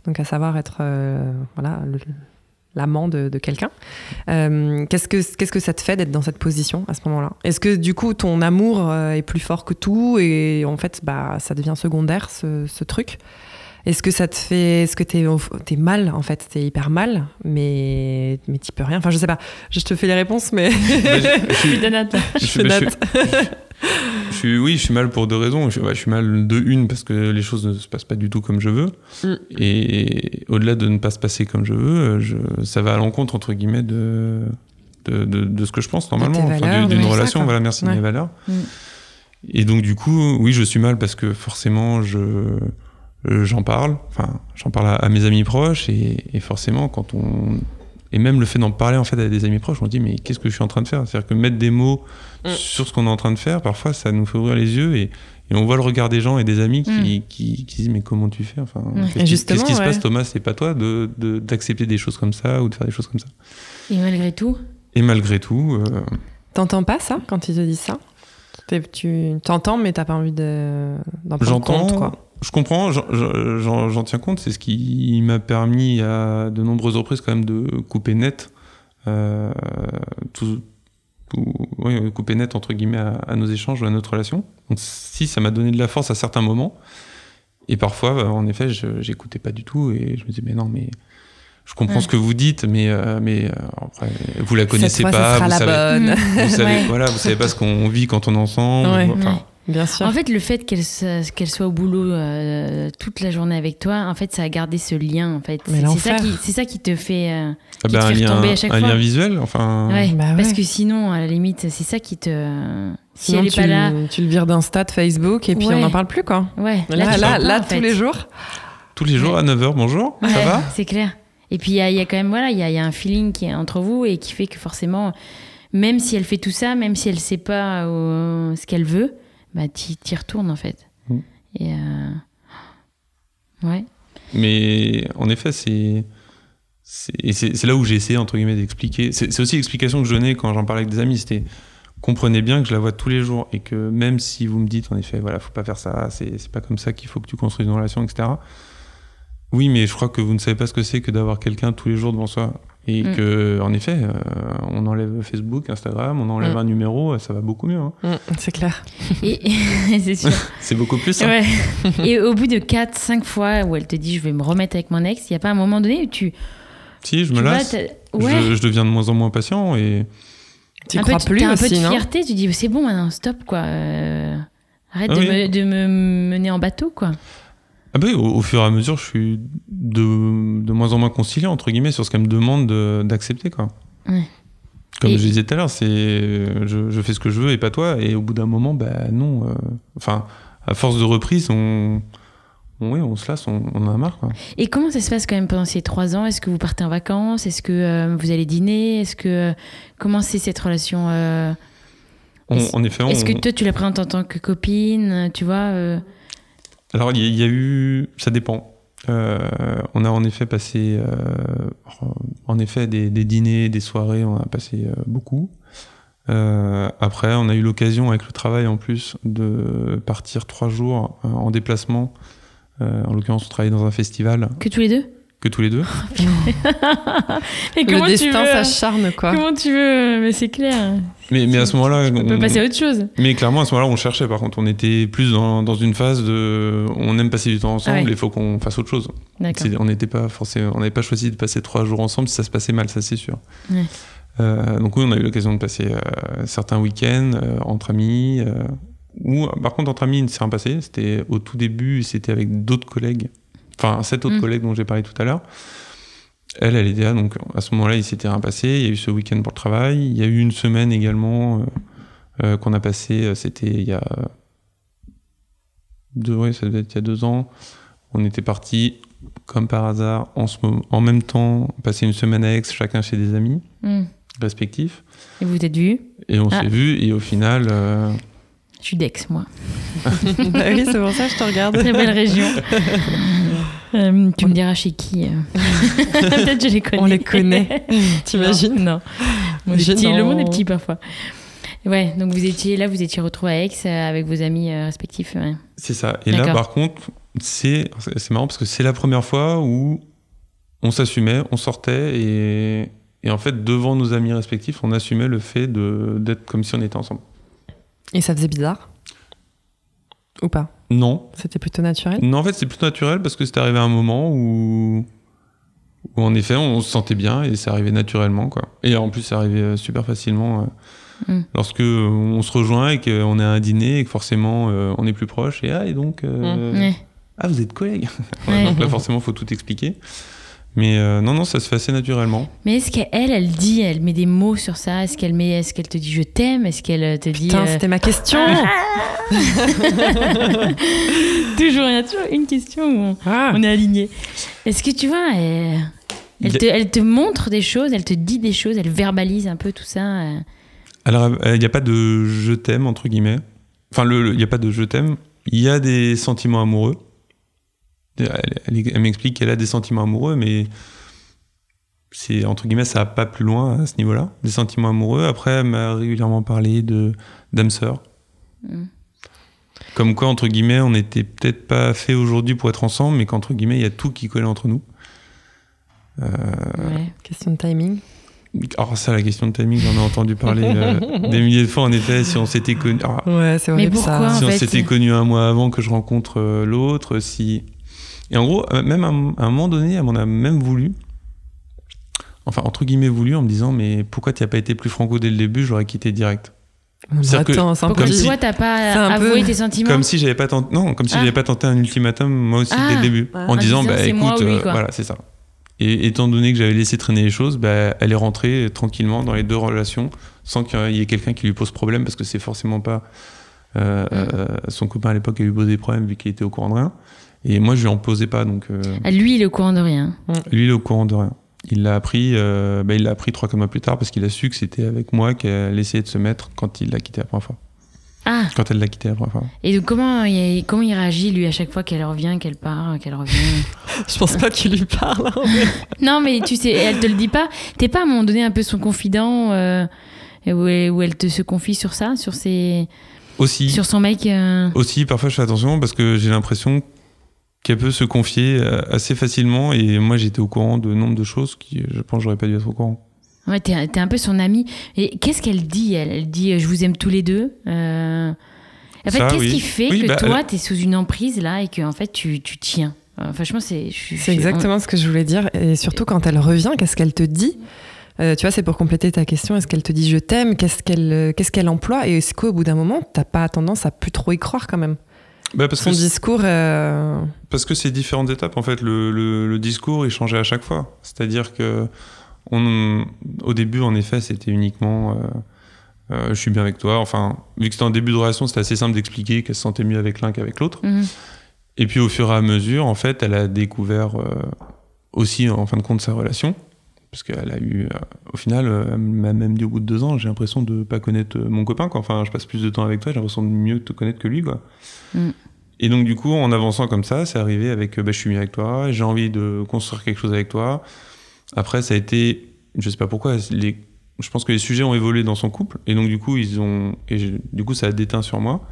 Donc, à savoir être voilà, l'amant de, quelqu'un. Qu'est-ce, que, qu'est-ce que ça te fait d'être dans cette position à ce moment-là? Est-ce que du coup, ton amour est plus fort que tout et en fait, bah, ça devient secondaire, ce truc? Est-ce que ça te fait. Est-ce que t'es, mal, en fait? T'es hyper mal, mais, mais t'y peux rien. Enfin, je sais pas. Je te fais les réponses, mais. Bah, je- je <laughs> suis- Nathan. je je suis- bah, je suis, oui, je suis mal pour deux raisons. Je, suis- ouais, je suis mal de une parce que les choses ne se passent pas du tout comme je veux. Mm. Et au-delà de ne pas se passer comme je veux, je, ça va à l'encontre, entre guillemets, de, de, de, de ce que je pense normalement. du- d'une ça, relation, voilà, merci, Ouais. mes valeurs. Mm. Et donc, du coup, oui, je suis mal parce que forcément, je, euh, j'en parle. Enfin, j'en parle à, à mes amis proches et, et forcément, quand on. Et même le fait d'en parler en fait à des amis proches, on se dit mais qu'est-ce que je suis en train de faire? C'est-à-dire que mettre des mots Mm. sur ce qu'on est en train de faire, parfois ça nous fait ouvrir les yeux et, et on voit le regard des gens et des amis qui, qui, qui disent mais comment tu fais? Enfin, Ouais. qu'est-ce, qui, se ouais. passe Thomas? C'est pas toi de, de- d'accepter des choses comme ça ou de faire des choses comme ça. Et malgré tout, Et malgré tout, euh, T'entends pas ça quand ils te disent ça? Tu t'entends, mais t'as pas envie de, d'en prendre J'entends, compte, quoi. Je comprends, j'en, tiens compte, c'est ce qui m'a permis à de nombreuses reprises quand même de couper net, euh, tout, tout- oui, couper net entre guillemets à, à nos échanges ou à notre relation. Donc si ça m'a donné de la force à certains moments, et parfois euh, en effet j'écoutais pas du tout et je me disais mais non mais je comprends Ouais. ce que vous dites mais euh, mais euh, après vous la connaissez Cette fois, pas, vous la savez, <laughs> vous savez Ouais. voilà vous savez pas ce qu'on vit quand on est ensemble Ouais. enfin. Bien sûr. En fait, le fait qu'elle soit au boulot euh, toute la journée avec toi, en fait, ça a gardé ce lien. En fait, c'est ça qui, c'est ça qui te fait. euh, Ah bah, te un fait lien, à chaque un fois. lien visuel, enfin. ouais, Bah parce que sinon, à la limite, c'est ça qui te. Si Sinon, elle est tu, pas là, tu le vires d'Insta, de Facebook, et puis Ouais. on n'en parle plus, quoi. ouais. Là, tu là, parles pas, là, en fait. tous les jours. Tous les jours à 9h, bonjour, ça va? C'est clair. Et puis il y, a- il y a quand même voilà, il y a, il y a un feeling qui est entre vous et qui fait que forcément, même si elle fait tout ça, même si elle sait pas euh, ce qu'elle veut, bah t'y retournes en fait. Mm. Et euh, ouais. Mais en effet, c'est. c'est- là où j'ai essayé, entre guillemets, d'expliquer. C'est aussi l'explication que je donnais quand j'en parlais avec des amis. C'était comprenez bien que je la vois tous les jours et que même si vous me dites, en effet, voilà, faut pas faire ça, c'est c'est pas comme ça qu'il faut que tu construises une relation, etc. Oui, mais je crois que vous ne savez pas ce que c'est que d'avoir quelqu'un tous les jours devant soi. Et Mm. que, en effet, euh, on enlève Facebook, Instagram, on enlève Mm. un numéro, ça va beaucoup mieux. hein. Mm, c'est clair. <laughs> <laughs> C'est sûr. C'est beaucoup plus simple. Ouais. <laughs> Et au bout de 4 5 fois où elle te dit je vais me remettre avec mon ex, il y a pas un moment donné où tu Si, je me tu lasse. ouais, Je, je deviens de moins en moins patient et Tu un peu, crois de- plus t'as un peu de non fierté, tu dis c'est bon maintenant, stop quoi. euh, arrête Ah de, oui. me, de me mener en bateau quoi. Ah bah oui, au, au fur et à mesure, je suis de, de moins en moins conciliant, entre guillemets, sur ce qu'elle me demande de- d'accepter, quoi. Ouais. Comme Et- je disais tout à l'heure, c'est je, je fais ce que je veux et pas toi. Et au bout d'un moment, bah non. euh, Enfin, à force de reprise, on, on, oui, on se lasse, on, on en a marre, quoi. Et comment ça se passe quand même pendant ces trois ans? Est-ce que vous partez en vacances? Est-ce que euh, vous allez dîner? Est-ce que euh, comment c'est cette relation euh, Est-ce que toi tu la présentes en tant que copine Tu vois euh, Alors, il y, a- eu. Ça dépend. Euh, on a en effet passé. euh, en effet, des, des dîners, des soirées, on a passé euh, beaucoup. Après, on a eu l'occasion, avec le travail en plus, de partir trois jours en déplacement. En l'occurrence, on travaillait dans un festival, Que tous les deux? Que tous les deux. <laughs> Et Le destin s'acharne, quoi. Comment tu veux Mais c'est clair. Mais, mais à ce moment-là. On peut passer à autre chose. Mais clairement, à ce moment-là, on cherchait. Par contre, on était plus dans, dans une phase de. On aime passer du temps ensemble, Ah ouais. il faut qu'on fasse autre chose. On n'était pas forcément, on n'avait pas choisi de passer trois jours ensemble si ça se passait mal, ça c'est sûr. Ouais. Euh, donc oui, on a eu l'occasion de passer euh, certains week-ends euh, entre amis. euh, ou par contre entre amis, il ne s'est rien passé. C'était au tout début, c'était avec d'autres collègues. Enfin, cet autre Mm. collègue dont j'ai parlé tout à l'heure. Elle, elle était là, donc à ce moment-là, il s'était rien passé. Il y a eu ce week-end pour le travail. Il y a eu une semaine également euh, euh, qu'on a passé. euh, C'était il y a deux, ouais, ça devait être il y a deux ans. On était partis comme par hasard, en, ce moment- en même temps, passer une semaine à Aix, chacun chez des amis Hmm. respectifs. Et vous êtes vus? Et on Ah. s'est vus, et au final, euh, Je suis d'Aix, moi. <laughs> bah oui, c'est pour ça que je te regarde. Très belle région. <laughs> Euh, tu me diras chez qui euh. <laughs> Peut-être je les connais. On les connaît. T'imagines Non. non. Le, monde est petit, le monde est petit parfois. Ouais, donc vous étiez là, vous étiez retrouvés à Aix euh, avec vos amis euh, respectifs. ouais. c'est ça. Et là, par contre, c'est c'est marrant parce que c'est la première fois où on s'assumait, on sortait, et, et en fait, devant nos amis respectifs, on assumait le fait de- d'être comme si on était ensemble. Et ça faisait bizarre Ou pas? Non, C'était plutôt naturel? Non, en fait, c'est plutôt naturel parce que c'est arrivé à un moment où, où en effet, on se sentait bien et c'est arrivé naturellement, quoi. Et en plus, c'est arrivé euh, super facilement euh, Mm. lorsque on se rejoint et qu'on est à un dîner et que forcément euh, on est plus proche. Et ah, et donc, euh, Ouais. ah, vous êtes collègues. <laughs> Ouais. donc là, forcément, faut tout expliquer. Mais euh, non, non, ça se fait assez naturellement. Mais est-ce qu'elle, elle dit, elle met des mots sur ça? Est-ce qu'elle met, est-ce qu'elle te dit je t'aime? Est-ce qu'elle euh, te dit Putain, euh, c'était ma question <laughs> toujours Il y a toujours une question où on, Ah. on est aligné. Est-ce que tu vois elle, te, elle te montre des choses, elle te dit des choses, elle verbalise un peu tout ça. euh? Alors, euh, il n'y a pas de je t'aime, entre guillemets. Enfin, il n'y a pas de je t'aime. Il y a des sentiments amoureux. Elle, elle- elle m'explique qu'elle a des sentiments amoureux, mais c'est, entre guillemets, ça va pas plus loin à ce niveau-là. Des sentiments amoureux. Après, elle m'a régulièrement parlé de, d'âme sœur. Mm. Comme quoi, entre guillemets, on n'était peut-être pas fait aujourd'hui pour être ensemble, mais qu'entre guillemets, il y a tout qui collait entre nous. Euh, Ouais. Question de timing. alors ça, la question de timing, j'en ai entendu parler euh, <laughs> des milliers de fois. En effet, si on s'était connus... alors, Ouais, c'est horrible pourquoi ça. si en on s'était connu un mois avant que je rencontre euh, l'autre, si. Et en gros, euh, même à, un- à un moment donné, elle m'en a même voulu. Enfin, entre guillemets, voulu en me disant Mais pourquoi tu n'as pas été plus franco dès le début? J'aurais quitté direct. C'est-à-dire que- Attends, c'est un Pourquoi Comme peu- si- toi, t'as pas avoué peu- tes sentiments? Comme si j'avais pas tenté, non, comme si Ah. j'avais pas tenté un ultimatum moi aussi Ah. dès le début, Ouais. en En disant disant, bah moi écoute, euh, voilà, c'est ça. Et étant donné que j'avais laissé traîner les choses, bah, elle est rentrée tranquillement dans les deux relations sans qu'il y ait quelqu'un qui lui pose problème parce que c'est forcément pas euh, Mm. euh, son copain à l'époque a lui posé des problèmes vu qu'il était au courant de rien. Et moi je lui en posais pas donc euh, Ah, Lui, il est au courant de rien. lui il est au courant de rien. Il l'a appris, euh, bah, il l'a appris trois mois plus tard parce qu'il a su que c'était avec moi qu'elle essayait de se mettre quand il l'a quitté la première fois. Ah, Quand elle l'a quitté la première fois. et donc comment il, comment il réagit, lui, à chaque fois qu'elle revient, qu'elle part, qu'elle revient? <laughs> Je pense pas qu'il lui parle. hein. <laughs> Non, mais tu sais, elle te le dit pas. T'es pas à un moment donné un peu son confident euh, où, elle, où elle te se confie sur ça, sur, ses, Aussi. sur son mec euh, Aussi, parfois je fais attention parce que j'ai l'impression qu'elle peut se confier euh, assez facilement et moi j'étais au courant de nombre de choses qui je pense j'aurais pas dû être au courant. Ouais, t'es, t'es un peu son amie. Et qu'est-ce qu'elle dit elle, elle dit euh, Je vous aime tous les deux. Euh, En fait, Ça, qu'est-ce oui. qui fait Oui, que bah, toi, elle- t'es sous une emprise là et que en fait tu, tu tiens? Franchement, c'est. je suis- je C'est exactement ce que je voulais dire. Et surtout quand elle revient, qu'est-ce qu'elle te dit? Euh, Tu vois, c'est pour compléter ta question. Est-ce qu'elle te dit je t'aime? Qu'est-ce qu'elle qu'est-ce qu'elle emploie? Et est-ce qu'au bout d'un moment, t'as pas tendance à plus trop y croire quand même? Bah, parce Son que c'est- discours. euh, parce que c'est différentes étapes en fait. Le, le- le discours il changeait à chaque fois. C'est-à-dire que on, au début en effet c'était uniquement euh, euh, je suis bien avec toi. Enfin vu que c'était en début de relation c'était assez simple d'expliquer qu'elle se sentait mieux avec l'un qu'avec l'autre. Mhm. Et puis au fur et à mesure, en fait, elle a découvert euh, aussi, en fin de compte, sa relation. Parce qu'elle a eu, euh, au final, euh, elle m'a même dit au bout de deux ans, j'ai l'impression de pas connaître euh, mon copain. Quoi. Enfin, je passe plus de temps avec toi, j'ai l'impression de mieux te connaître que lui. Quoi. Mm. Et donc, du coup, en avançant comme ça, c'est arrivé avec bah, je suis mieux avec toi, j'ai envie de construire quelque chose avec toi. Après, ça a été, je sais pas pourquoi, les, je pense que les sujets ont évolué dans son couple. Et donc, du coup, ils ont, et du coup, ça a déteint sur moi.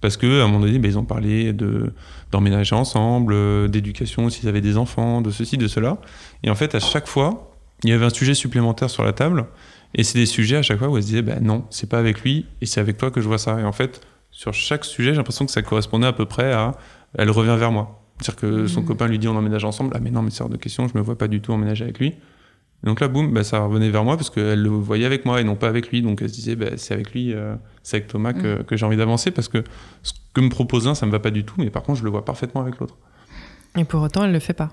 Parce que à un moment donné, bah, ils ont parlé de d'emménager ensemble, d'éducation s'ils avaient des enfants, de ceci, de cela. Et en fait, à chaque fois, il y avait un sujet supplémentaire sur la table. Et c'est des sujets à chaque fois où elle se disait, bah, non, c'est pas avec lui, et c'est avec toi que je vois ça. Et en fait, sur chaque sujet, j'ai l'impression que ça correspondait à peu près à, elle revient vers moi. C'est-à-dire que son Mhm. copain lui dit, on emménage ensemble. Ah, mais non, mais c'est hors de question, je me vois pas du tout emménager avec lui. Et donc là, boum, bah, ça revenait vers moi parce qu'elle le voyait avec moi et non pas avec lui. Donc elle se disait, bah, c'est avec lui, euh, c'est avec Thomas que, que j'ai envie d'avancer parce que ce que me propose l'un, ça me va pas du tout, mais par contre, je le vois parfaitement avec l'autre. Et pour autant, elle le fait pas.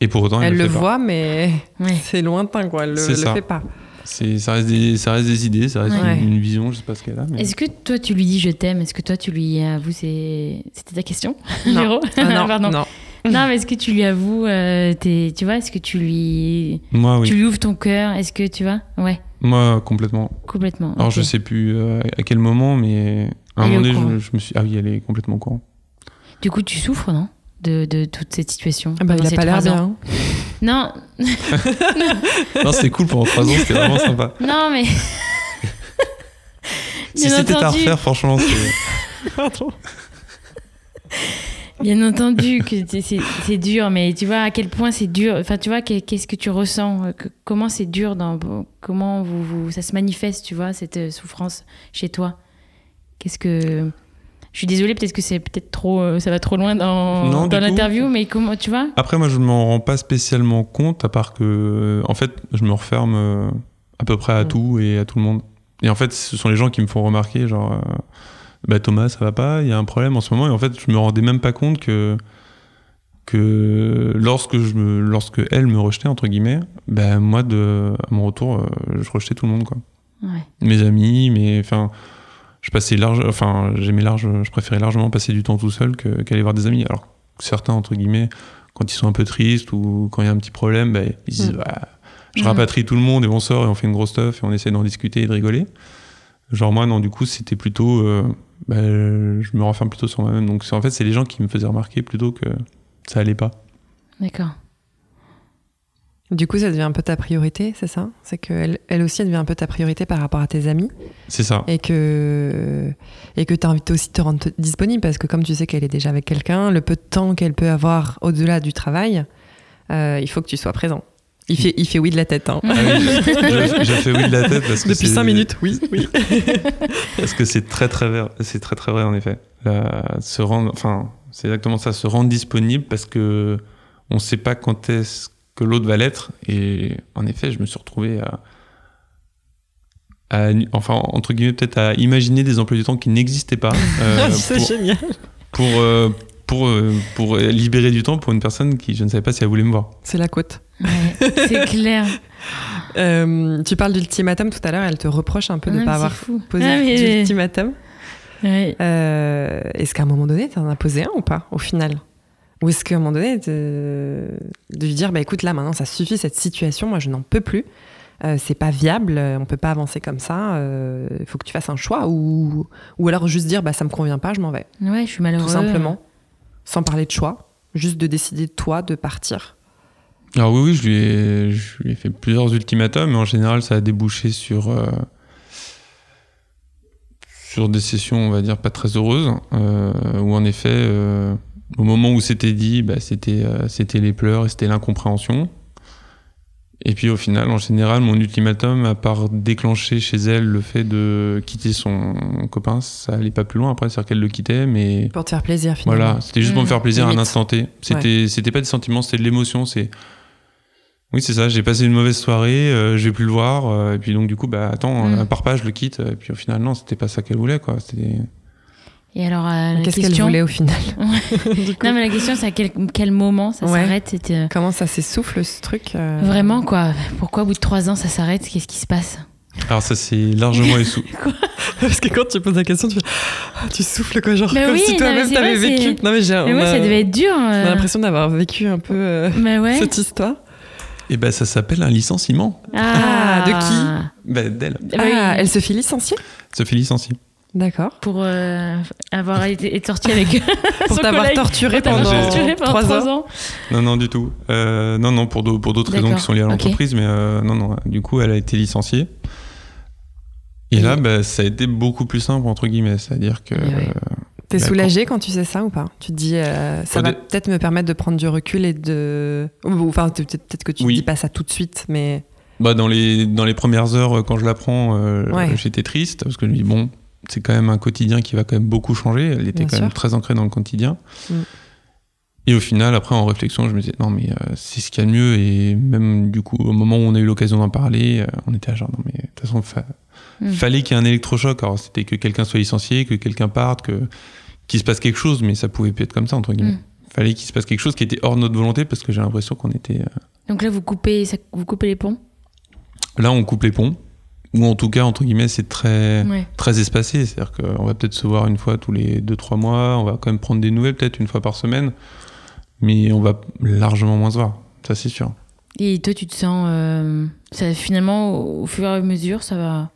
Et pour autant, elle, elle le le fait pas. voit, mais Ouais. <laughs> c'est lointain, quoi. Elle le, le fait pas. C'est, ça, reste des, ça reste des idées, ça reste Ouais. une, une vision, je sais pas ce qu'elle a. Mais... Est-ce que toi, tu lui dis je t'aime? Est-ce que toi, tu lui avoues c'est... C'était ta question Non. <laughs> Ah, non, <laughs> Pardon. non. Non, mais est-ce que tu lui avoues euh, tes- Tu vois, est-ce que tu lui... Moi, oui. Tu lui ouvres ton cœur? Est-ce que tu vois? Ouais, Moi, complètement. complètement. Alors, ok. je sais plus euh, à quel moment, mais à un moment donné, je, je me suis. Ah oui, elle est complètement au courant. Du coup, tu souffres, non? De, de toute cette situation Ah bah, il a ces pas l'air bien. <laughs> Non, non, c'était cool pendant trois ans, c'était vraiment sympa. <laughs> non, mais... <laughs> Si Bien c'était à entendu. refaire, franchement. Pardon. Bien entendu que c'est- dur, mais tu vois à quel point c'est dur. Enfin, tu vois, qu'est- qu'est-ce que tu ressens euh, que- Comment c'est dur dans, Comment vous, vous- ça se manifeste, tu vois, cette euh, souffrance chez toi? Qu'est-ce que. Je suis désolée, peut-être que c'est peut-être trop. euh, Ça va trop loin dans, Non, l'interview, mais comment. Tu vois? Après, moi, je m'en rends pas spécialement compte, à part que, en fait, je me referme euh, à peu près à Mm. tout et à tout le monde. Et en fait, ce sont les gens qui me font remarquer, genre, euh, bah, Thomas, ça va pas, il y a un problème en ce moment. Et en fait, je me rendais même pas compte que, que lorsque, je me, lorsque elle me rejetait, entre guillemets, bah, moi, de, à mon retour, euh, je rejetais tout le monde, quoi. Ouais. Mes amis, mais enfin. Je passais large, enfin, j'aimais large, je préférais largement passer du temps tout seul qu'aller voir des amis. Alors certains, entre guillemets, quand ils sont un peu tristes ou quand il y a un petit problème, bah, ils se disent Mm. Bah, je Mm. rapatrie tout le monde et on sort et on fait une grosse stuff et on essaie d'en discuter et de rigoler. Genre moi, non, du coup, c'était plutôt. euh, bah, je me renferme plutôt sur moi-même. Donc en fait, c'est les gens qui me faisaient remarquer plutôt que ça allait pas. D'accord. Du coup, ça devient un peu ta priorité, c'est ça? C'est qu'elle elle aussi, elle devient un peu ta priorité par rapport à tes amis C'est ça. et que et que tu as envie aussi de te rendre disponible parce que comme tu sais qu'elle est déjà avec quelqu'un, le peu de temps qu'elle peut avoir au-delà du travail, euh, il faut que tu sois présent. Il fait, il fait oui de la tête. hein. Ah oui, je- je- j'ai fait oui de la tête parce que Depuis c'est- 5 minutes, oui. oui. <laughs> Parce que c'est très très vrai, c'est très très vrai en effet. Se rendre, enfin, c'est exactement ça, se rendre disponible parce que on sait pas quand est-ce que l'autre va l'être. Et en effet, je me suis retrouvé à, à, enfin entre guillemets peut-être à imaginer des emplois du temps qui n'existaient pas <laughs> euh, c'est pour, génial. pour, euh, pour, euh, pour libérer du temps pour une personne qui je ne savais pas si elle voulait me voir. C'est la côte. Ouais, c'est clair. <laughs> Euh, tu parles d'ultimatum tout à l'heure, elle te reproche un peu de ne pas avoir fou. posé Ah, mais- d'ultimatum. Ouais. Euh, est-ce qu'à un moment donné, tu en as posé un ou pas, au final? Ou est-ce qu'à un moment donné, de, de lui dire, bah écoute, là maintenant, ça suffit, cette situation, moi je n'en peux plus, Euh, c'est pas viable, euh, on peut pas avancer comme ça, euh, il faut que tu fasses un choix, ou, ou alors juste dire, bah ça me convient pas, je m'en vais, Ouais, je suis malheureux. tout simplement, sans parler de choix, juste de décider de toi de partir. Alors oui, oui, je lui ai, je lui ai fait plusieurs ultimatums, mais en général, ça a débouché sur, euh, sur des sessions, on va dire, pas très heureuses, euh, où en effet, euh, au moment où c'était dit, bah, c'était euh, c'était les pleurs et c'était l'incompréhension. Et puis au final, en général, mon ultimatum, à part déclencher chez elle le fait de quitter son copain, ça allait pas plus loin après, c'est-à-dire qu'elle le quittait, mais Pour te faire plaisir, finalement. voilà, c'était juste pour me Mmh. faire plaisir à un instant T. C'était, c'était pas des sentiments, c'était de l'émotion. C'est, oui, c'est ça. J'ai passé une mauvaise soirée, euh, je vais plus le voir, euh, et puis donc du coup, bah attends, Mmh. pars pas, je le quitte. Et puis au final, non, c'était pas ça qu'elle voulait, quoi. C'était. Et alors, euh, la Qu'est-ce qu'elle question... voulait au final <laughs> Non, mais la question, c'est à quel, quel moment ça s'arrête euh, Comment ça s'essouffle ce truc euh, Vraiment, quoi. Pourquoi au bout de trois ans, ça s'arrête? Qu'est-ce qui se passe? Alors ça, c'est largement essou. <laughs> Parce que quand tu poses la question, tu, fais, Ah, tu souffles quoi, genre Mais comme oui, si toi-même mais c'est t'avais vrai, vécu. Non mais j'ai, ouais, a- ça devait être dur. on a euh. l'impression d'avoir vécu un peu euh, Mais ouais. cette histoire. et ben ça s'appelle un licenciement. Ah, de qui? Bah d'elle. Ah bah oui. Ah, elle se fait licencier? Se fait licencier. D'accord. Pour euh, avoir été été sorti avec <laughs> Pour t'avoir torturé pendant torturé pendant ans. ans. Non, non, du tout. Euh, non, non, pour d'au- pour d'autres raisons qui sont liées à l'entreprise, mais euh, non, non. Du coup, elle a été licenciée. Et là, bah, ça a été beaucoup plus simple entre guillemets, c'est-à-dire que. Ouais. T'es D'accord. soulagé quand tu sais ça ou pas? Tu te dis, euh, ça Au va peut-être me permettre de prendre du recul et de. Enfin, peut- peut-être que tu Oui. dis pas ça tout de suite, mais. Bah dans les dans les premières heures quand je l'apprends, euh, Ouais. j'étais triste parce que je me dis bon, c'est quand même un quotidien qui va quand même beaucoup changer. Elle était Bien quand sûr. même très ancrée dans le quotidien. Mm. Et au final, après en réflexion, je me disais non mais euh, c'est ce qu'il y a de mieux et même du coup au moment où on a eu l'occasion d'en parler, euh, on était à genre non mais de toute façon fa- Mm. fallait qu'il y ait un électrochoc. Alors c'était que quelqu'un soit licencié, que quelqu'un parte, que qu'il se passe quelque chose, mais ça pouvait plus être comme ça entre guillemets. Mm. Fallait qu'il se passe quelque chose qui était hors de notre volonté parce que j'ai l'impression qu'on était euh, Donc là, vous coupez, ça- vous coupez les ponts? Là, on coupe les ponts. Ou en tout cas, entre guillemets, c'est très, Ouais. très espacé. C'est-à-dire qu'on va peut-être se voir une fois tous les 2-3 mois. On va quand même prendre des nouvelles, peut-être une fois par semaine. Mais on va largement moins se voir. Ça, c'est sûr. Et toi, tu te sens. euh, ça, finalement, au, fur et à mesure, ça va.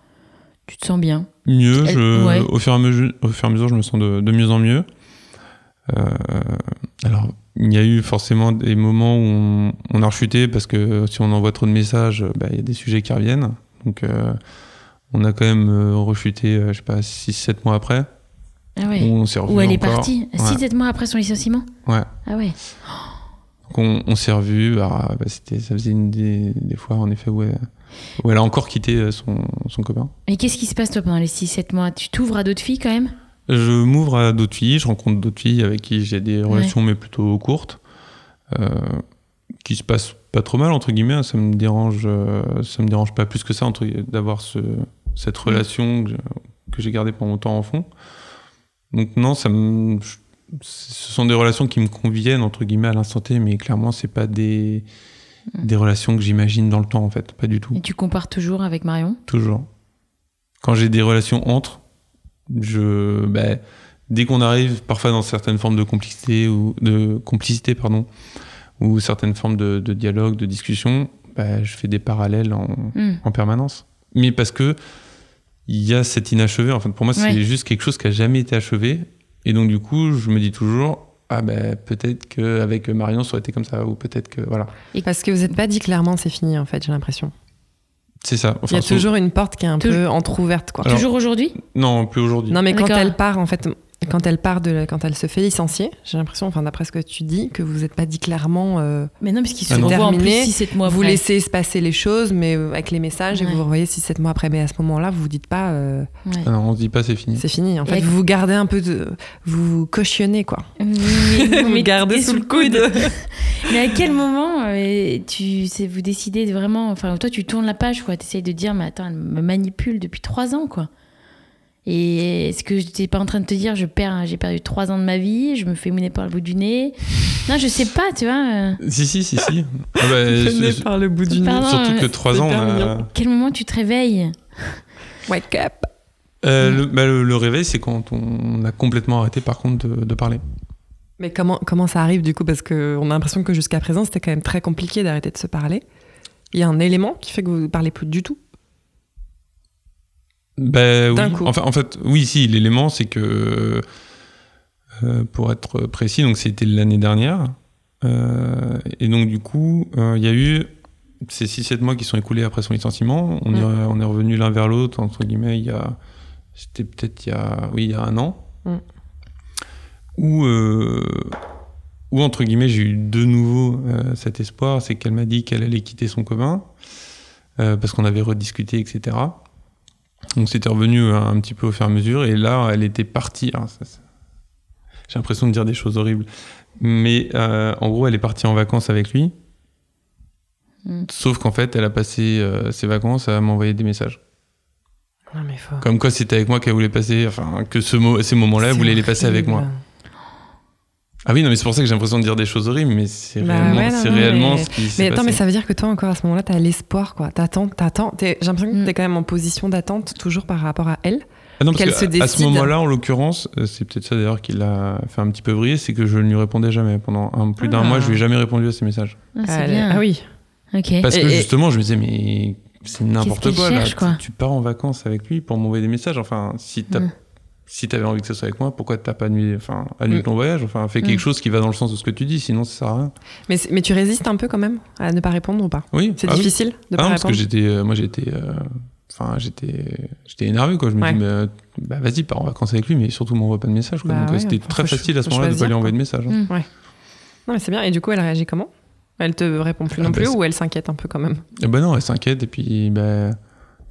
Tu te sens bien? Mieux, Elle- je- ouais. au, fur et à mesure, au fur et à mesure, je me sens de, de mieux en mieux. Euh, alors, il y a eu forcément des moments où on, on a rechuté parce que si on envoie trop de messages, bah, il y a des sujets qui reviennent. Donc, euh, on a quand même euh, rechuté, euh, je sais pas, 6-7 mois après. Ah ouais. Où on s'est Où elle est partie. Ouais. 6-7 mois après son licenciement Ouais. Ah ouais. Donc on, on s'est revu. bah, c'était, ça faisait une des, des fois en effet où elle, où elle a encore quitté son, son copain. Mais qu'est-ce qui se passe, toi, pendant les 6-7 mois? Tu t'ouvres à d'autres filles quand même? Je m'ouvre à d'autres filles, je rencontre d'autres filles avec qui j'ai des relations mais plutôt courtes, euh, qui se passent pas trop mal entre guillemets. Ça me dérange, euh, ça me dérange pas plus que ça entre d'avoir ce, cette relation que, j'ai gardée pendant longtemps en fond. Donc non, ça me, je- ce sont des relations qui me conviennent entre guillemets à l'instant T, mais clairement c'est pas des des relations que j'imagine dans le temps en fait, pas du tout. Et tu compares toujours avec Marion? Toujours. Quand j'ai des relations entre, je, ben, dès qu'on arrive parfois dans certaines formes de complicité ou de complicité pardon, ou certaines formes de, de dialogue, de discussion, ben, je fais des parallèles en, Hmm. en permanence. Mais parce que il y a cet inachevé. En fait, pour moi, c'est Ouais. juste quelque chose qui a jamais été achevé. Et donc, du coup, je me dis toujours, ah ben, peut-être qu'avec Marion, ça aurait été comme ça, ou peut-être que, voilà. Parce que vous n'êtes pas dit clairement c'est fini en fait, j'ai l'impression. C'est ça. Il y a toujours une porte qui est un peu entrouverte quoi. Alors- Toujours aujourd'hui? Non, plus aujourd'hui. Non mais quand elle part en fait, quand elle part de, la- quand elle se fait licencier, j'ai l'impression, enfin d'après ce que tu dis, que vous n'êtes pas dit clairement. euh, Mais non, parce qu'ils se revoient en plus Terminé. 6-7 mois vous après. laissez se passer les choses, mais euh, avec les messages et vous vous revoyez 6-7 mois après. Mais à ce moment-là, vous vous dites pas euh, Ouais. Ah non, on se dit pas c'est fini. c'est fini. En Et fait, vous vous gardez un peu de, vous cautionnez quoi. Mais- <laughs> Vous mais gardez sous le coude. <laughs> Mais à quel moment euh, tu, c'est- vous décidez de vraiment. Enfin, toi, tu tournes la page, quoi. Tu essayes de dire, mais attends, elle me manipule depuis trois ans, quoi. Et est-ce que j'étais pas en train de te dire, je perds, j'ai perdu trois ans de ma vie, je me fais mouiner par le bout du nez Non, je sais pas, tu vois. euh, Si, si, si, si. Ah bah, je- par le bout du nez. Surtout que euh, 3 ans, mignon. Quel moment tu te réveilles Wake up. Euh, le, bah, le- le réveil, c'est quand on a complètement arrêté, par contre, de, de parler. Mais comment, comment ça arrive du coup? Parce qu'on a l'impression que jusqu'à présent, c'était quand même très compliqué d'arrêter de se parler. Il y a un élément qui fait que vous ne parlez plus du tout? D'un oui. coup. Enfin, en fait, oui, si, l'élément, c'est que, euh, pour être précis, donc c'était l'année dernière. Euh, et donc, du coup, euh, il y a eu ces 6-7 mois qui sont écoulés après son licenciement. On, est, on est revenu l'un vers l'autre, entre guillemets, il y a. C'était peut-être il y a. Oui, il y a un an. Mm. Où, où, entre guillemets, j'ai eu de nouveau cet espoir. C'est qu'elle m'a dit qu'elle allait quitter son copain. parce qu'on avait rediscuté, etc. Donc c'était revenu euh, un petit peu au fur et à mesure. Et là, elle était partie. ça- J'ai l'impression de dire des choses horribles. Mais euh, en gros, elle est partie en vacances avec lui. Mm. Sauf qu'en fait, elle a passé euh, ses vacances à m'envoyer des messages. Non, mais faut. Comme quoi c'était avec moi qu'elle voulait passer, enfin, que ce mo- ces moments-là, elle voulait les passer avec moi. Ah oui, non, mais c'est pour ça que j'ai l'impression de dire des choses horribles, mais c'est Bah réellement, ouais, non, c'est non, réellement mais- ce qui s'est Mais attends, passé. mais ça veut dire que toi, encore à ce moment-là, t'as l'espoir, quoi. T'attends, t'attends. T'es- J'ai l'impression que Mm. t'es quand même en position d'attente, toujours par rapport à elle. Ah non, parce qu'elle que se à- à ce décide. moment-là, en l'occurrence, euh, c'est peut-être ça d'ailleurs qui l'a fait un petit peu briller, c'est que je ne lui répondais jamais. Pendant un- plus d'un Ah. mois, je lui ai jamais répondu à ses messages. Ah, C'est Elle- bien. Ah oui. Parce Et- que et- justement, je me disais, mais c'est n'importe quoi, là. cherche, quoi Tu, tu pars en vacances avec lui pour m'envoyer des messages. Enfin, si t'as Mm. Si t'avais envie que ce soit avec moi, pourquoi t'as pas annulé, enfin, annulé Mm. ton voyage? Enfin, fais quelque Mm. chose qui va dans le sens de ce que tu dis, sinon ça sert à rien. Mais, mais tu résistes un peu quand même à ne pas répondre ou pas? Oui, C'est ah oui. difficile de Ah pas non, parce que répondre? j'étais, euh, moi j'étais, euh, enfin j'étais, j'étais énervé quoi. Je me Ouais. dis, mais, euh, bah vas-y, pars en vacances avec lui, mais surtout m'envoie pas de message. Quoi. Bah Donc ouais, c'était très facile à ce moment-là de pas choisir, lui envoyer de message. hein. Mm. Non, mais c'est bien. Et du coup, elle réagit comment? Elle te répond plus Ah non bah, plus ou elle s'inquiète un peu quand même? Eh ben non, elle s'inquiète et puis bah,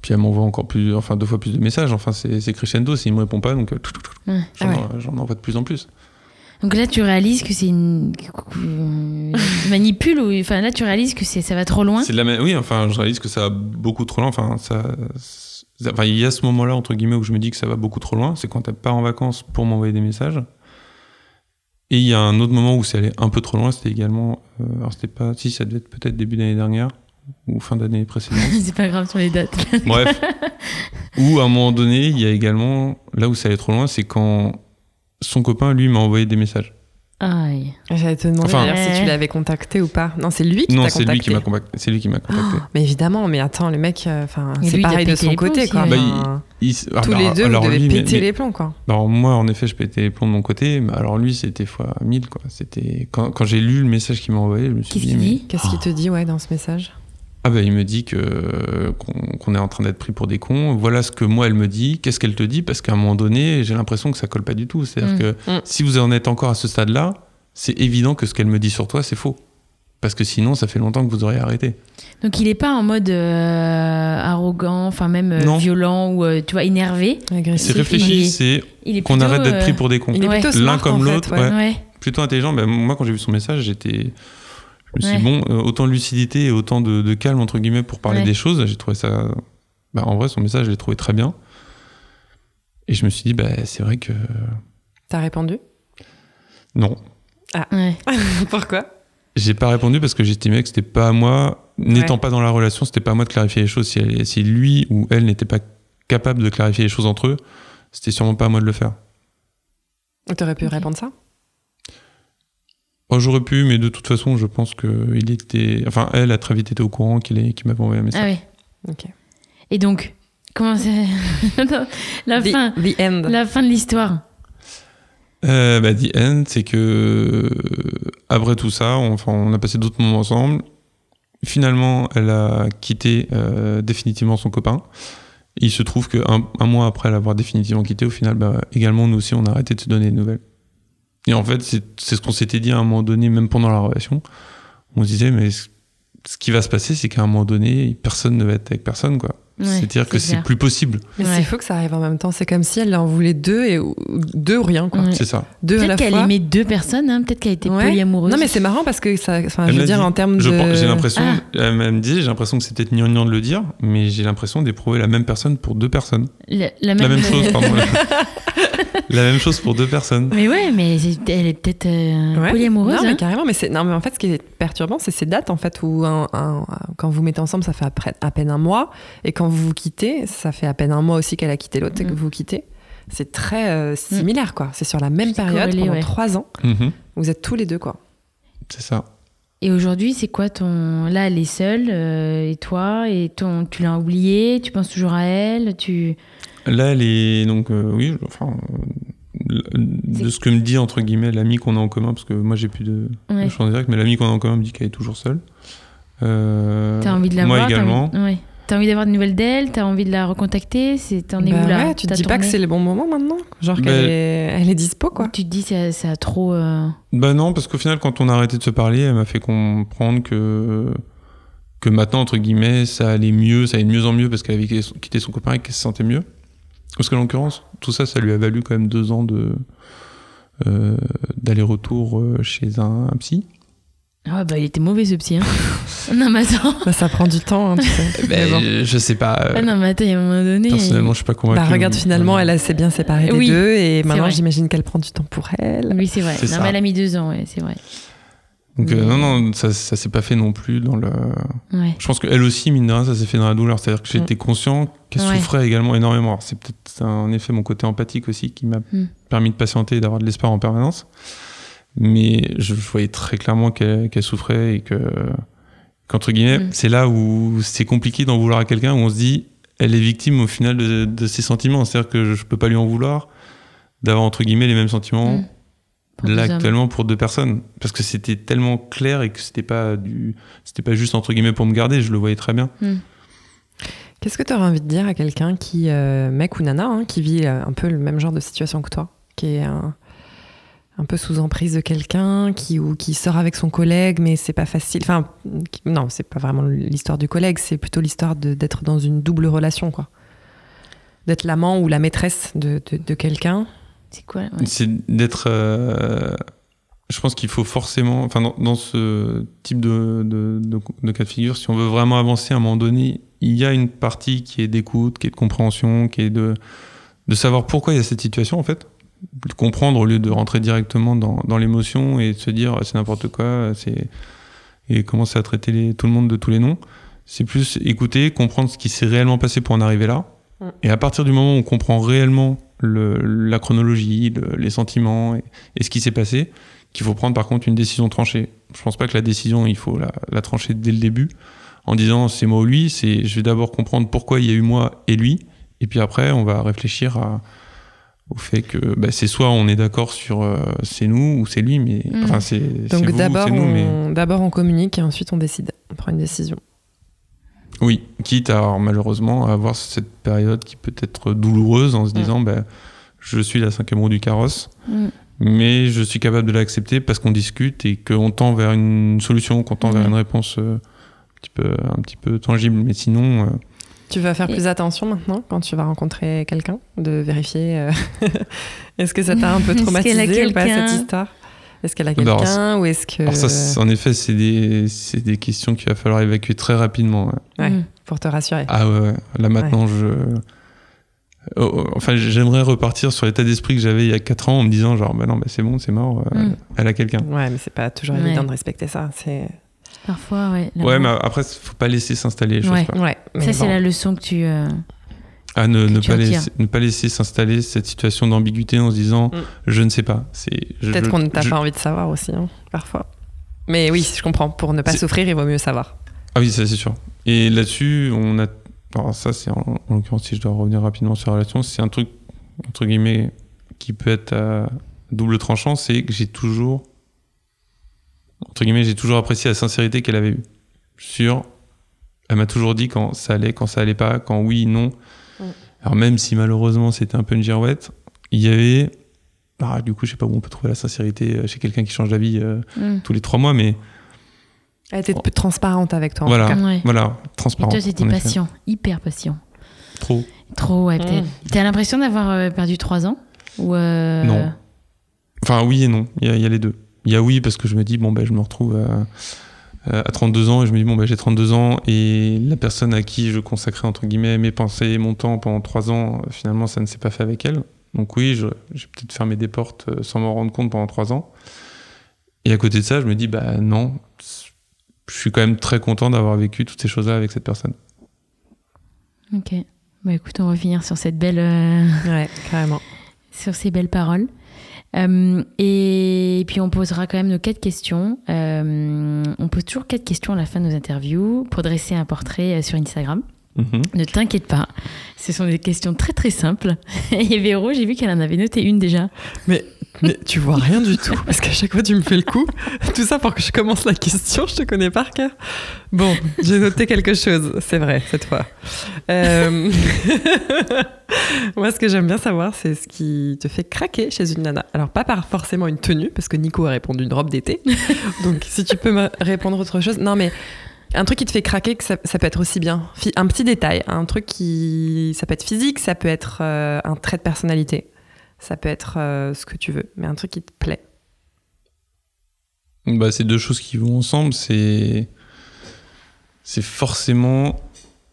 puis elle m'envoie encore plus, enfin deux fois plus de messages. Enfin c'est, crescendo. S'il me répond pas, donc euh, Ouais. j'en, Ah ouais. en- j'en envoie de plus en plus. Donc là, tu réalises que c'est une. <laughs> tu manipules ou. Enfin, là, tu réalises que c'est- ça va trop loin? C'est la même- Oui, enfin, je réalise que ça va beaucoup trop loin. Enfin, ça, ça- enfin, il y a ce moment-là entre guillemets où je me dis que ça va beaucoup trop loin. C'est quand elle part en vacances pour m'envoyer des messages. Et il y a un autre moment où c'est allé un peu trop loin. C'était également, euh, alors c'était pas, si ça devait être peut-être début d'année dernière ou fin d'année précédente. <laughs> c'est pas grave sur les dates. Bref, <laughs> où à un moment donné, il y a également là où ça allait trop loin, c'est quand son copain lui m'a envoyé des messages. Aïe. J'allais te demander Enfin- si tu l'avais contacté ou pas. Non, c'est lui qui non, t'a c'est contacté. lui qui m'a contacté. C'est lui qui m'a contacté. Mais évidemment, mais attends, le mec, euh, enfin, c'est pareil de son côté, quoi. Bah, Enfin, Il- tous alors, les deux, alors vous devez lui, péter mais- les plombs, quoi. Alors moi, en effet, je pétais les plombs de mon côté, mais alors lui, c'était fois 1000, quoi. C'était quand, quand j'ai lu le message qu'il m'a envoyé, je me suis Qu'est-ce dit, qu'il mais- dit Qu'est-ce qu'il te dit, ouais, dans ce message? Ah bah il me dit que qu'on qu'on est en train d'être pris pour des cons. Voilà ce que moi elle me dit. Qu'est-ce qu'elle te dit? Parce qu'à un moment donné, j'ai l'impression que ça colle pas du tout. C'est-à-dire Mm. que Mm. si vous en êtes encore à ce stade-là, c'est évident que ce qu'elle me dit sur toi, c'est faux. Parce que sinon, ça fait longtemps que vous auriez arrêté. Donc, il est pas en mode euh, arrogant, enfin, même euh, Non. violent ou, euh, tu vois, énervé? C'est réfléchi, est- c'est Il est qu'on plutôt, arrête d'être euh, pris pour des cons. Il est Ouais. plutôt L'un comme en fait, l'autre, ouais. ouais. Ouais. plutôt intelligent. Ben, moi, quand j'ai vu son message, j'étais. Je me suis dit, bon, euh, autant de lucidité et autant de, de calme, entre guillemets, pour parler Ouais. des choses. J'ai trouvé ça. bah, en vrai, son message, je l'ai trouvé très bien. Et je me suis dit, bah, c'est vrai que. T'as répondu? Non. Ouais. <laughs> Pourquoi? J'ai pas répondu parce que j'estimais que c'était pas à moi, n'étant Ouais. pas dans la relation, c'était pas à moi de clarifier les choses. Si, elle- si lui ou elle n'était pas capable de clarifier les choses entre eux, c'était sûrement pas à moi de le faire. T'aurais pu répondre ça? Oh, J'aurais pu, mais de toute façon, je pense que il était. Enfin, elle a très vite été au courant qu'il est- qu'il m'avait envoyé un message. Ah ouais. Ok. Et donc, comment c'est. <laughs> La The, fin. the end. La fin de l'histoire. Euh, bah, the end, c'est que euh, après tout ça, on, enfin, on a passé d'autres moments ensemble. Finalement, elle a quitté euh, définitivement son copain. Il se trouve qu'un un mois après l'avoir définitivement quitté, au final, bah, également, nous aussi, on a arrêté de se donner des nouvelles. Et en fait, c'est c'est ce qu'on s'était dit à un moment donné, même pendant la relation. On se disait, mais ce qui va se passer, c'est qu'à un moment donné, personne ne va être avec personne, quoi. Ouais, C'est-à-dire que c'est plus possible. Mais Ouais. il faut que ça arrive en même temps. C'est comme si elle en voulait deux et ou- deux ou rien quoi. Ouais. C'est ça. Deux Peut-être qu'elle aimait deux personnes, hein. peut-être qu'elle était Ouais. polyamoureuse. Non mais c'est marrant parce que ça. Je veux dire dit- en termes Je de. J'ai l'impression, Ah. elle me dit, j'ai l'impression que c'est peut-être gnangnan de le dire, mais j'ai l'impression d'éprouver la même personne pour deux personnes. La, la La même, même chose, pardon. <laughs> <laughs> la même chose pour deux personnes. Mais ouais, mais elle est peut-être euh, Ouais. polyamoureuse. Non mais hein. carrément. Mais c'est non mais en fait ce qui est perturbant c'est ces dates en fait où un- un- quand vous mettez ensemble ça fait après- à peine un mois et quand vous vous quittez ça fait à peine un mois aussi qu'elle a quitté l'autre et que Mm. vous vous quittez. C'est très euh, similaire quoi. C'est sur la même période corrélé, pendant ouais. trois ans. Mhm, Vous êtes tous les deux quoi. c'est ça. Et aujourd'hui, c'est quoi ton. Là, elle est seule, euh, et toi, et ton... tu l'as oubliée, tu penses toujours à elle, tu. Là, elle est donc, euh, oui, enfin, euh, de ce que me dit entre guillemets l'ami qu'on a en commun, parce que moi j'ai plus de, de Ouais. chance directe, mais l'ami qu'on a en commun me dit qu'elle est toujours seule. Euh, T'as envie de la moi voir t'as également. envie... Ouais. T'as envie d'avoir de nouvelles d'elle T'as envie de la recontacter C'est T'en es Bah où là? ouais, tu te T'as dis pas que c'est le bon moment maintenant? Genre Bah- qu'elle est, elle est dispo quoi. Tu te dis ça, ça a trop. euh, Bah non, parce qu'au final, quand on a arrêté de se parler, elle m'a fait comprendre que que maintenant entre guillemets, ça allait mieux, ça allait de mieux en mieux parce qu'elle avait quitté son copain et qu'elle se sentait mieux. Parce que l'occurrence, tout ça, ça lui a valu quand même deux ans de euh, d'aller-retour euh, chez un, un psy. Ah bah il était mauvais ce psy. Hein. <laughs> non mais attends. Bah, ça prend du temps, hein, tu sais. <laughs> Ben, bon. Je sais pas. euh, Ah non mais attends, il y a un moment donné. personnellement, je suis pas convaincu. Bah regarde, finalement, elle s'est bien séparée des Oui, deux et maintenant j'imagine qu'elle prend du temps pour elle. Oui c'est vrai. Non mais elle a mis deux ans, ouais, c'est vrai. Donc euh, Mais- non, non, ça, ça s'est pas fait non plus dans le. Ouais. Je pense qu'elle aussi, mine de rien, ça s'est fait dans la douleur. C'est-à-dire que j'étais conscient qu'elle Ouais. souffrait également énormément. Alors, C'est peut-être en effet mon côté empathique aussi qui m'a Mm. permis de patienter et d'avoir de l'espoir en permanence. Mais je, je voyais très clairement qu'elle souffrait et que, qu'entre guillemets, Mm. c'est là où c'est compliqué d'en vouloir à quelqu'un, où on se dit, elle est victime au final de, de ses sentiments. C'est-à-dire que je peux pas lui en vouloir d'avoir, entre guillemets, les mêmes sentiments Mm. Pour là actuellement pour deux personnes. Parce que c'était tellement clair et que c'était pas du c'était pas juste entre guillemets pour me garder. Je le voyais très bien. Qu'est-ce que tu aurais envie de dire à quelqu'un qui, euh, mec ou nana, hein, qui vit euh, un peu le même genre de situation que toi, qui est un, un peu sous emprise de quelqu'un, qui, ou qui sort avec son collègue, mais c'est pas facile. Enfin, qui- non, c'est pas vraiment l'histoire du collègue, c'est plutôt l'histoire d'être dans une double relation, quoi. D'être l'amant ou la maîtresse de, de- de quelqu'un. C'est quoi ouais. c'est d'être euh, je pense qu'il faut forcément enfin dans, dans ce type de, de, de, de cas de figure si on veut vraiment avancer à un moment donné il y a une partie qui est d'écoute qui est de compréhension qui est de de savoir pourquoi il y a cette situation en fait de comprendre au lieu de rentrer directement dans, dans l'émotion et de se dire c'est n'importe quoi c'est et commencer à traiter les, tout le monde de tous les noms c'est plus écouter comprendre ce qui s'est réellement passé pour en arriver là Mm. et à partir du moment où on comprend réellement le, la chronologie le- les sentiments et, et ce qui s'est passé qu'il faut prendre par contre une décision tranchée je pense pas que la décision il faut la, la trancher dès le début en disant c'est moi ou lui c'est je vais d'abord comprendre pourquoi il y a eu moi et lui et puis après on va réfléchir à au fait que bah, c'est soit on est d'accord sur euh, c'est nous ou c'est lui, mais Mm. enfin c'est Donc d'abord, c'est nous, mais on, d'abord on communique et ensuite on décide. On prend une décision. Oui, quitte à alors, malheureusement à avoir cette période qui peut être douloureuse en se Mm. disant bah, je suis la cinquième roue du carrosse, Mm. mais je suis capable de l'accepter parce qu'on discute et qu'on tend vers une solution, qu'on tend vers Ouais. une réponse euh, un petit peu un petit peu tangible, mais sinon euh, Tu vas faire Et- plus attention maintenant quand tu vas rencontrer quelqu'un, de vérifier. euh, <laughs> est-ce que ça t'a un peu traumatisé ou pas cette histoire? Est-ce qu'elle a Bah, quelqu'un ou est-ce que alors ça, en effet, c'est des, c'est des questions qu'il va falloir évacuer très rapidement. ouais. Ouais. Mm. pour te rassurer Ah ouais, là maintenant, je. Oh, oh, Enfin, j'aimerais repartir sur l'état d'esprit que j'avais il y a 4 ans en me disant, genre, bah non, bah c'est bon, c'est mort, euh, Mm. elle a quelqu'un. Ouais, mais c'est pas toujours Ouais. évident de respecter ça. C'est Parfois, ouais. Ouais, mais après, faut pas laisser s'installer les choses. Ouais. ouais. mais Ça, c'est la leçon que tu. euh, Ah, ne, pas laisser, ne pas laisser s'installer cette situation d'ambiguïté en se disant, Mm. je ne sais pas. C'est, je- Peut-être je- qu'on n'a je- pas envie de savoir aussi, hein, parfois. Mais oui, je comprends. Pour ne pas C'est- souffrir, il vaut mieux savoir. Ah oui, ça c'est sûr. Et là-dessus, on a. Alors ça, c'est en, en l'occurrence, si je dois revenir rapidement sur la relation, c'est un truc, entre guillemets, qui peut être à double tranchant, c'est que j'ai toujours. Entre guillemets, j'ai toujours apprécié la sincérité qu'elle avait eue. Sur. Elle m'a toujours dit quand ça allait, quand ça allait pas, quand oui, non. Mm. Alors même si malheureusement c'était un peu une girouette, il y avait. Ah, du coup, je sais pas où on peut trouver la sincérité euh, chez quelqu'un qui change d'avis euh, mm. tous les trois mois, mais Elle était plus transparente avec toi. en voilà, tout cas. Ouais. voilà, Et transparent. toi, effet. patient, hyper patient. Trop. Trop, ouais, Mm. peut-être. T'as l'impression d'avoir euh, perdu 3 ans Ou euh, Non. Enfin, oui et non. Il y, a- il y a les deux. Il y a oui parce que je me dis, bon, ben, je me retrouve à, à 32 ans et je me dis, bon, ben, j'ai 32 ans et la personne à qui je consacrais, entre guillemets, mes pensées, mon temps pendant 3 ans, euh, finalement, ça ne s'est pas fait avec elle. Donc, oui, je- j'ai peut-être fermé des portes euh, sans m'en rendre compte pendant 3 ans. Et à côté de ça, je me dis, bah non, je suis quand même très content d'avoir vécu toutes ces choses-là avec cette personne. Ok. Bah écoute, on va finir sur cette belle. euh, Ouais, carrément. <laughs> sur ces belles paroles. Euh, et puis on posera quand même nos quatre questions. Euh, on pose toujours quatre questions à la fin de nos interviews pour dresser un portrait euh, sur Instagram. Mhm. Ne t'inquiète pas, ce sont des questions très très simples. <laughs> Et Véro, j'ai vu qu'elle en avait noté une déjà. Mais, mais tu vois rien du tout, parce qu'à chaque fois tu me fais le coup. Tout ça pour que je commence la question, je te connais par cœur. Bon, j'ai noté quelque chose, c'est vrai, cette fois. Euh, <laughs> Moi, ce que j'aime bien savoir, c'est ce qui te fait craquer chez une nana. Alors, pas par forcément une tenue, parce que Nico a répondu une robe d'été. <laughs> Donc, si tu peux me répondre autre chose. Non, mais un truc qui te fait craquer, que ça, ça peut être aussi bien. Un petit détail, un truc qui. Ça peut être physique, ça peut être euh, un trait de personnalité. Ça peut être euh, ce que tu veux, mais un truc qui te plaît. Bah, c'est deux choses qui vont ensemble. C'est c'est forcément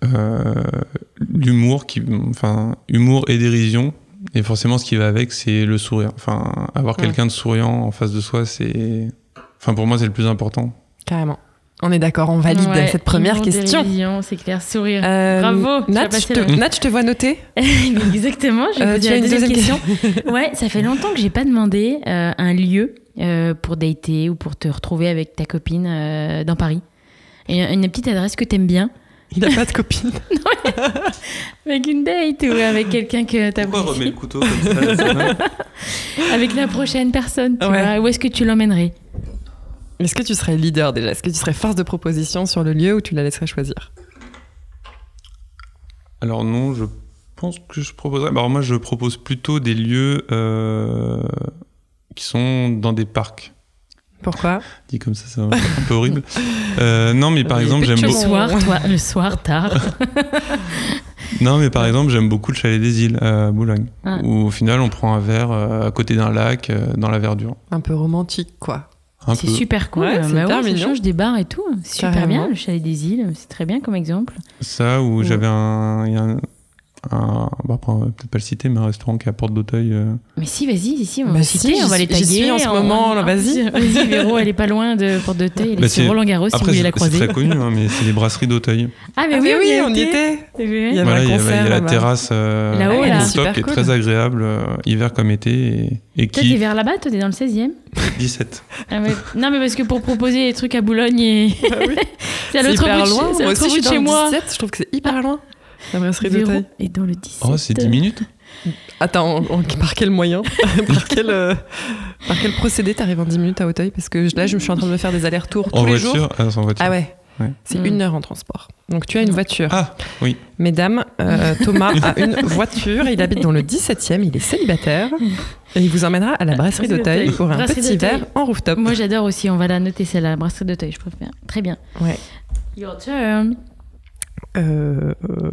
euh, l'humour qui, enfin, humour et dérision. Et forcément, ce qui va avec, c'est le sourire. Enfin, avoir Ouais. quelqu'un de souriant en face de soi, c'est, enfin, pour moi, c'est le plus important. Carrément. On est d'accord, on valide Ouais, cette première question. C'est clair, sourire. Euh, Bravo, tu Nat, passé je te, le- Nat, je te vois noter? <laughs> Exactement, je vais Euh, poser tu as une deuxième deuxième question. ouais, ça fait longtemps que j'ai pas demandé euh, un lieu euh, pour dater ou pour te retrouver avec ta copine euh, dans Paris. Et une petite adresse que t'aimes bien, Il a pas de copine. <laughs> avec une date ou avec quelqu'un que t'as couteau comme ça <laughs> Avec la prochaine personne, tu Ouais. vois. Où est-ce que tu l'emmènerais? Est-ce que tu serais leader déjà? Est-ce que tu serais force de proposition sur le lieu ou tu la laisserais choisir? Alors non, je pense que je proposerais. bah, Alors moi, je propose plutôt des lieux euh, qui sont dans des parcs. Pourquoi? <laughs> Dit comme ça, c'est un peu horrible. Euh, non, mais par Oui, exemple, j'aime beaucoup. soir, toi, le soir, tard. <laughs> Non, mais par exemple, j'aime beaucoup le chalet des îles à Boulogne, Ah. où au final, on prend un verre euh, à côté d'un lac, dans la verdure. Un peu romantique, quoi. Un C'est peu. super cool. Ouais, c'est Bah hyper ça mignon. change des bars et tout. C'est Super Carrément. bien, le chalet des îles. C'est très bien comme exemple. Ça, où Ouais. j'avais un, il y a un, un- bah, après, on va peut-être pas le citer, mais un restaurant qui est à Porte d'Auteuil. euh, Mais si, vas-y, si, on Bah va si, citer, on va les taguer. suis en ce moment, vas-y. Vas-y, <laughs> Véro, elle est pas loin de Porte d'Auteuil. Elle Bah, est sur c'est- Roland Garros si vous voulez c'est la c'est croiser. très connu, hein, mais c'est les brasseries d'Auteuil. Ah, mais Ah, oui, mais on y était. C'est. Il y avait Voilà, un il y avait, il y a concert la terrasse euh, Là-haut, là. qui est très agréable, euh, hiver comme été, et, et Toi, t'es qui... vers là-bas, toi, t'es dans le 16e 17. Ah ouais. Non, mais parce que pour proposer des trucs à Boulogne, et... <laughs> c'est à C'est l'autre bout de loin. c'est à Moi l'autre aussi, je bout suis dans chez le moi. 17. Je trouve que c'est hyper loin. La brasserie Véro d'Auteuil. est dans le 17. Oh, c'est 10 minutes Attends, on- on- par quel moyen <laughs> par, quel, euh, par quel procédé t'arrives en 10 minutes à Auteuil Parce que là, je me suis en train de me faire des allers-retours tous En les voiture jours. Ah, en voiture. Ah ouais, Ouais. c'est Mm. une heure en transport. Donc tu as une voiture. Ah, oui. Mesdames, euh, Thomas a une voiture. Il habite dans le 17e. Il est célibataire. Et il vous emmènera à la brasserie Brasserie d'Auteuil pour un Brasserie petit verre en rooftop. Moi, j'adore aussi. On va la noter, celle-là, la brasserie d'Auteuil, je préfère. Très bien. Ouais. Your turn. Euh, euh,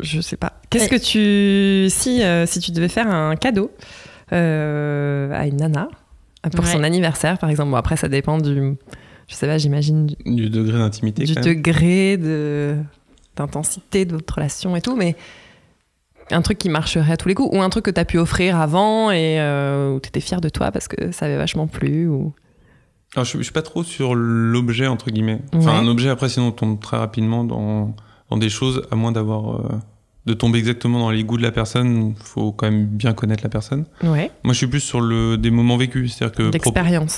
je sais pas. Qu'est-ce que tu. Si, euh, si tu devais faire un cadeau euh, à une nana pour Ouais. son anniversaire, par exemple, bon, après, ça dépend du. Je sais pas, j'imagine du, Du degré d'intimité. du degré de d'intensité de votre relation et tout, mais un truc qui marcherait à tous les coups ou un truc que tu as pu offrir avant et euh, où tu étais fier de toi parce que ça avait vachement plu ou Alors, je, je suis pas trop sur l'objet, entre guillemets. Enfin, Ouais. un objet, après, sinon, on tombe très rapidement dans, dans des choses, à moins d'avoir. euh, de tomber exactement dans les goûts de la personne, faut quand même bien connaître la personne. ouais, Moi, je suis plus sur le, des moments vécus, c'est-à-dire que.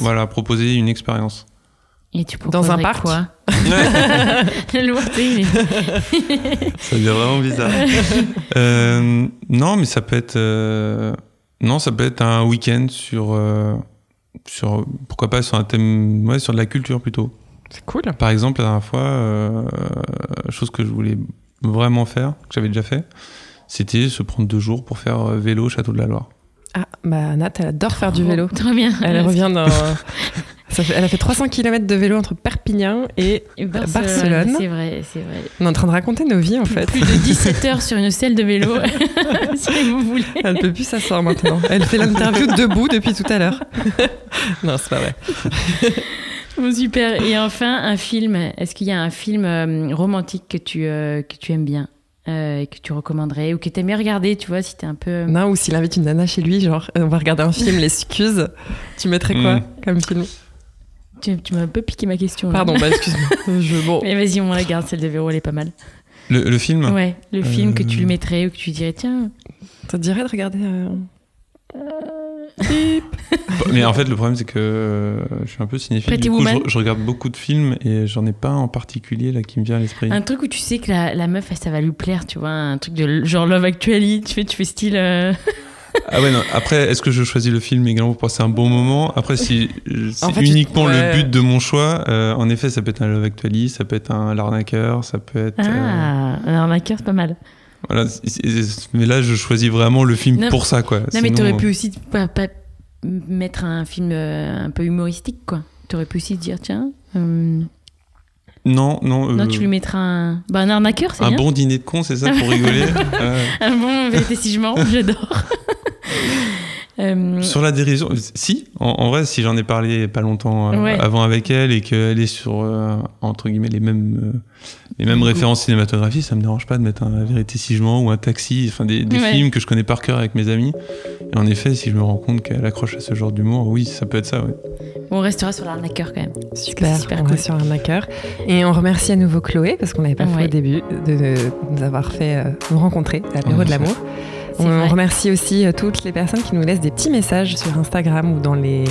Voilà, proposer une expérience. Et tu Dans un parc quoi <laughs> <laughs> Ça devient vraiment bizarre. Euh, non, mais ça peut être. euh, Non, ça peut être un week-end sur. Sur pourquoi pas sur un thème. Ouais, sur de la culture plutôt. C'est cool. Par exemple, la dernière fois, euh, chose que je voulais vraiment faire, que j'avais déjà fait, c'était se prendre deux jours pour faire euh, vélo au Château de la Loire. Ah, bah Nat, elle adore faire du vélo. Trop bien. Elle revient dans. <laughs> Ça fait- elle a fait 300 km de vélo entre Perpignan et Et Barcelone. C'est vrai, c'est vrai. on est en train de raconter nos vies en fait. Plus de 17 heures sur une selle de vélo, <laughs> <laughs> si vous voulez. Elle ne peut plus s'asseoir maintenant. Elle fait l'interview debout depuis tout à l'heure. <laughs> non, c'est pas vrai. Bon, super. Et enfin, un film. Est-ce qu'il y a un film euh, romantique que tu, euh, que tu aimes bien euh, et que tu recommanderais ou que tu aimais regarder, tu vois, si t'es un peu... Non, ou s'il invite une nana chez lui, genre, euh, on va regarder un film, l'excuse. Tu mettrais quoi Mm. comme film? Tu, tu m'as un peu piqué ma question. là. Pardon, bah excuse-moi. <laughs> Je, bon. Mais vas-y, on la garde, celle de Véro, elle est pas mal. Le, le film Ouais, le film que Euh. tu lui mettrais ou que tu dirais, tiens, Ça te dirait de regarder euh, Mais en fait, le problème, c'est que euh, je suis un peu cinéphile. Pretty Du coup, je, je regarde beaucoup de films et j'en ai pas en particulier là qui me vient à l'esprit. un truc où tu sais que la, la meuf, elle, ça va lui plaire, tu vois, un truc de genre Love Actually, tu fais, tu fais style... euh, Ah ouais, non. Après, est-ce que je choisis le film également pour passer un bon moment? Après, si euh, c'est En fait, tu- uniquement ouais. le but de mon choix, euh, en effet, ça peut être un Love Actually, ça peut être un L'arnaqueur, ça peut être. euh, Ah, un arnaqueur, c'est pas mal. voilà, mais là, je choisis vraiment le film Non, pour ça, quoi. Non, mais Sinon, t'aurais euh, pu aussi pas, pas mettre un film euh, un peu humoristique, quoi. T'aurais pu aussi dire, tiens... euh, Non, non. Non, euh, tu lui mettras un, bah, un arnaqueur, c'est Un bien. bon dîner de con, c'est ça, pour rigoler? <laughs> Un bon vérité si je mens, j'adore. <laughs> Euh, Sur la dérision, si, en, en vrai, si j'en ai parlé pas longtemps euh, Ouais. avant avec elle et qu'elle est sur, euh, entre guillemets, les mêmes, euh, les mêmes références cinématographiques, ça me dérange pas de mettre un La vérité si je mens ou un taxi, enfin des, des Ouais. films que je connais par cœur avec mes amis. Et en effet, si je me rends compte qu'elle accroche à ce genre d'humour, oui, ça peut être ça, ouais. on restera sur l'arnaqueur quand même. Super, super on cool. sur hacker. Et on remercie à nouveau Chloé, parce qu'on l'avait pas fait au début, de, de nous avoir fait euh, nous rencontrer à l'apéro de l'amour. On vrai. remercie aussi euh, toutes les personnes qui nous laissent des petits messages sur Instagram ou dans les,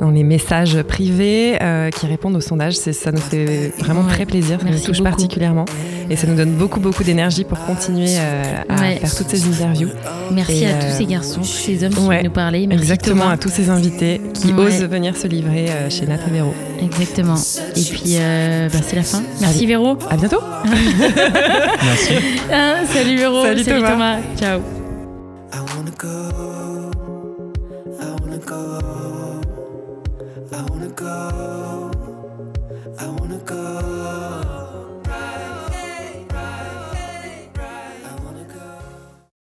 dans les messages privés euh, qui répondent au sondage. Ça nous fait vraiment Ouais. très plaisir, ça Merci nous touche beaucoup. particulièrement. Et ça nous donne beaucoup, beaucoup d'énergie pour continuer euh, à Ouais. faire toutes ces interviews. Merci Et, à euh, tous ces garçons, tous ces hommes qui ouais, viennent nous parler. Merci Exactement Thomas. à tous ces invités qui Ouais. osent venir se livrer euh, chez Nat et Véro. Exactement. Et puis, euh, bah, c'est la fin. Merci Allez. Véro. À bientôt <laughs> Merci. Ah, salut Véro. Salut Thomas. Ciao. Go. I wanna go.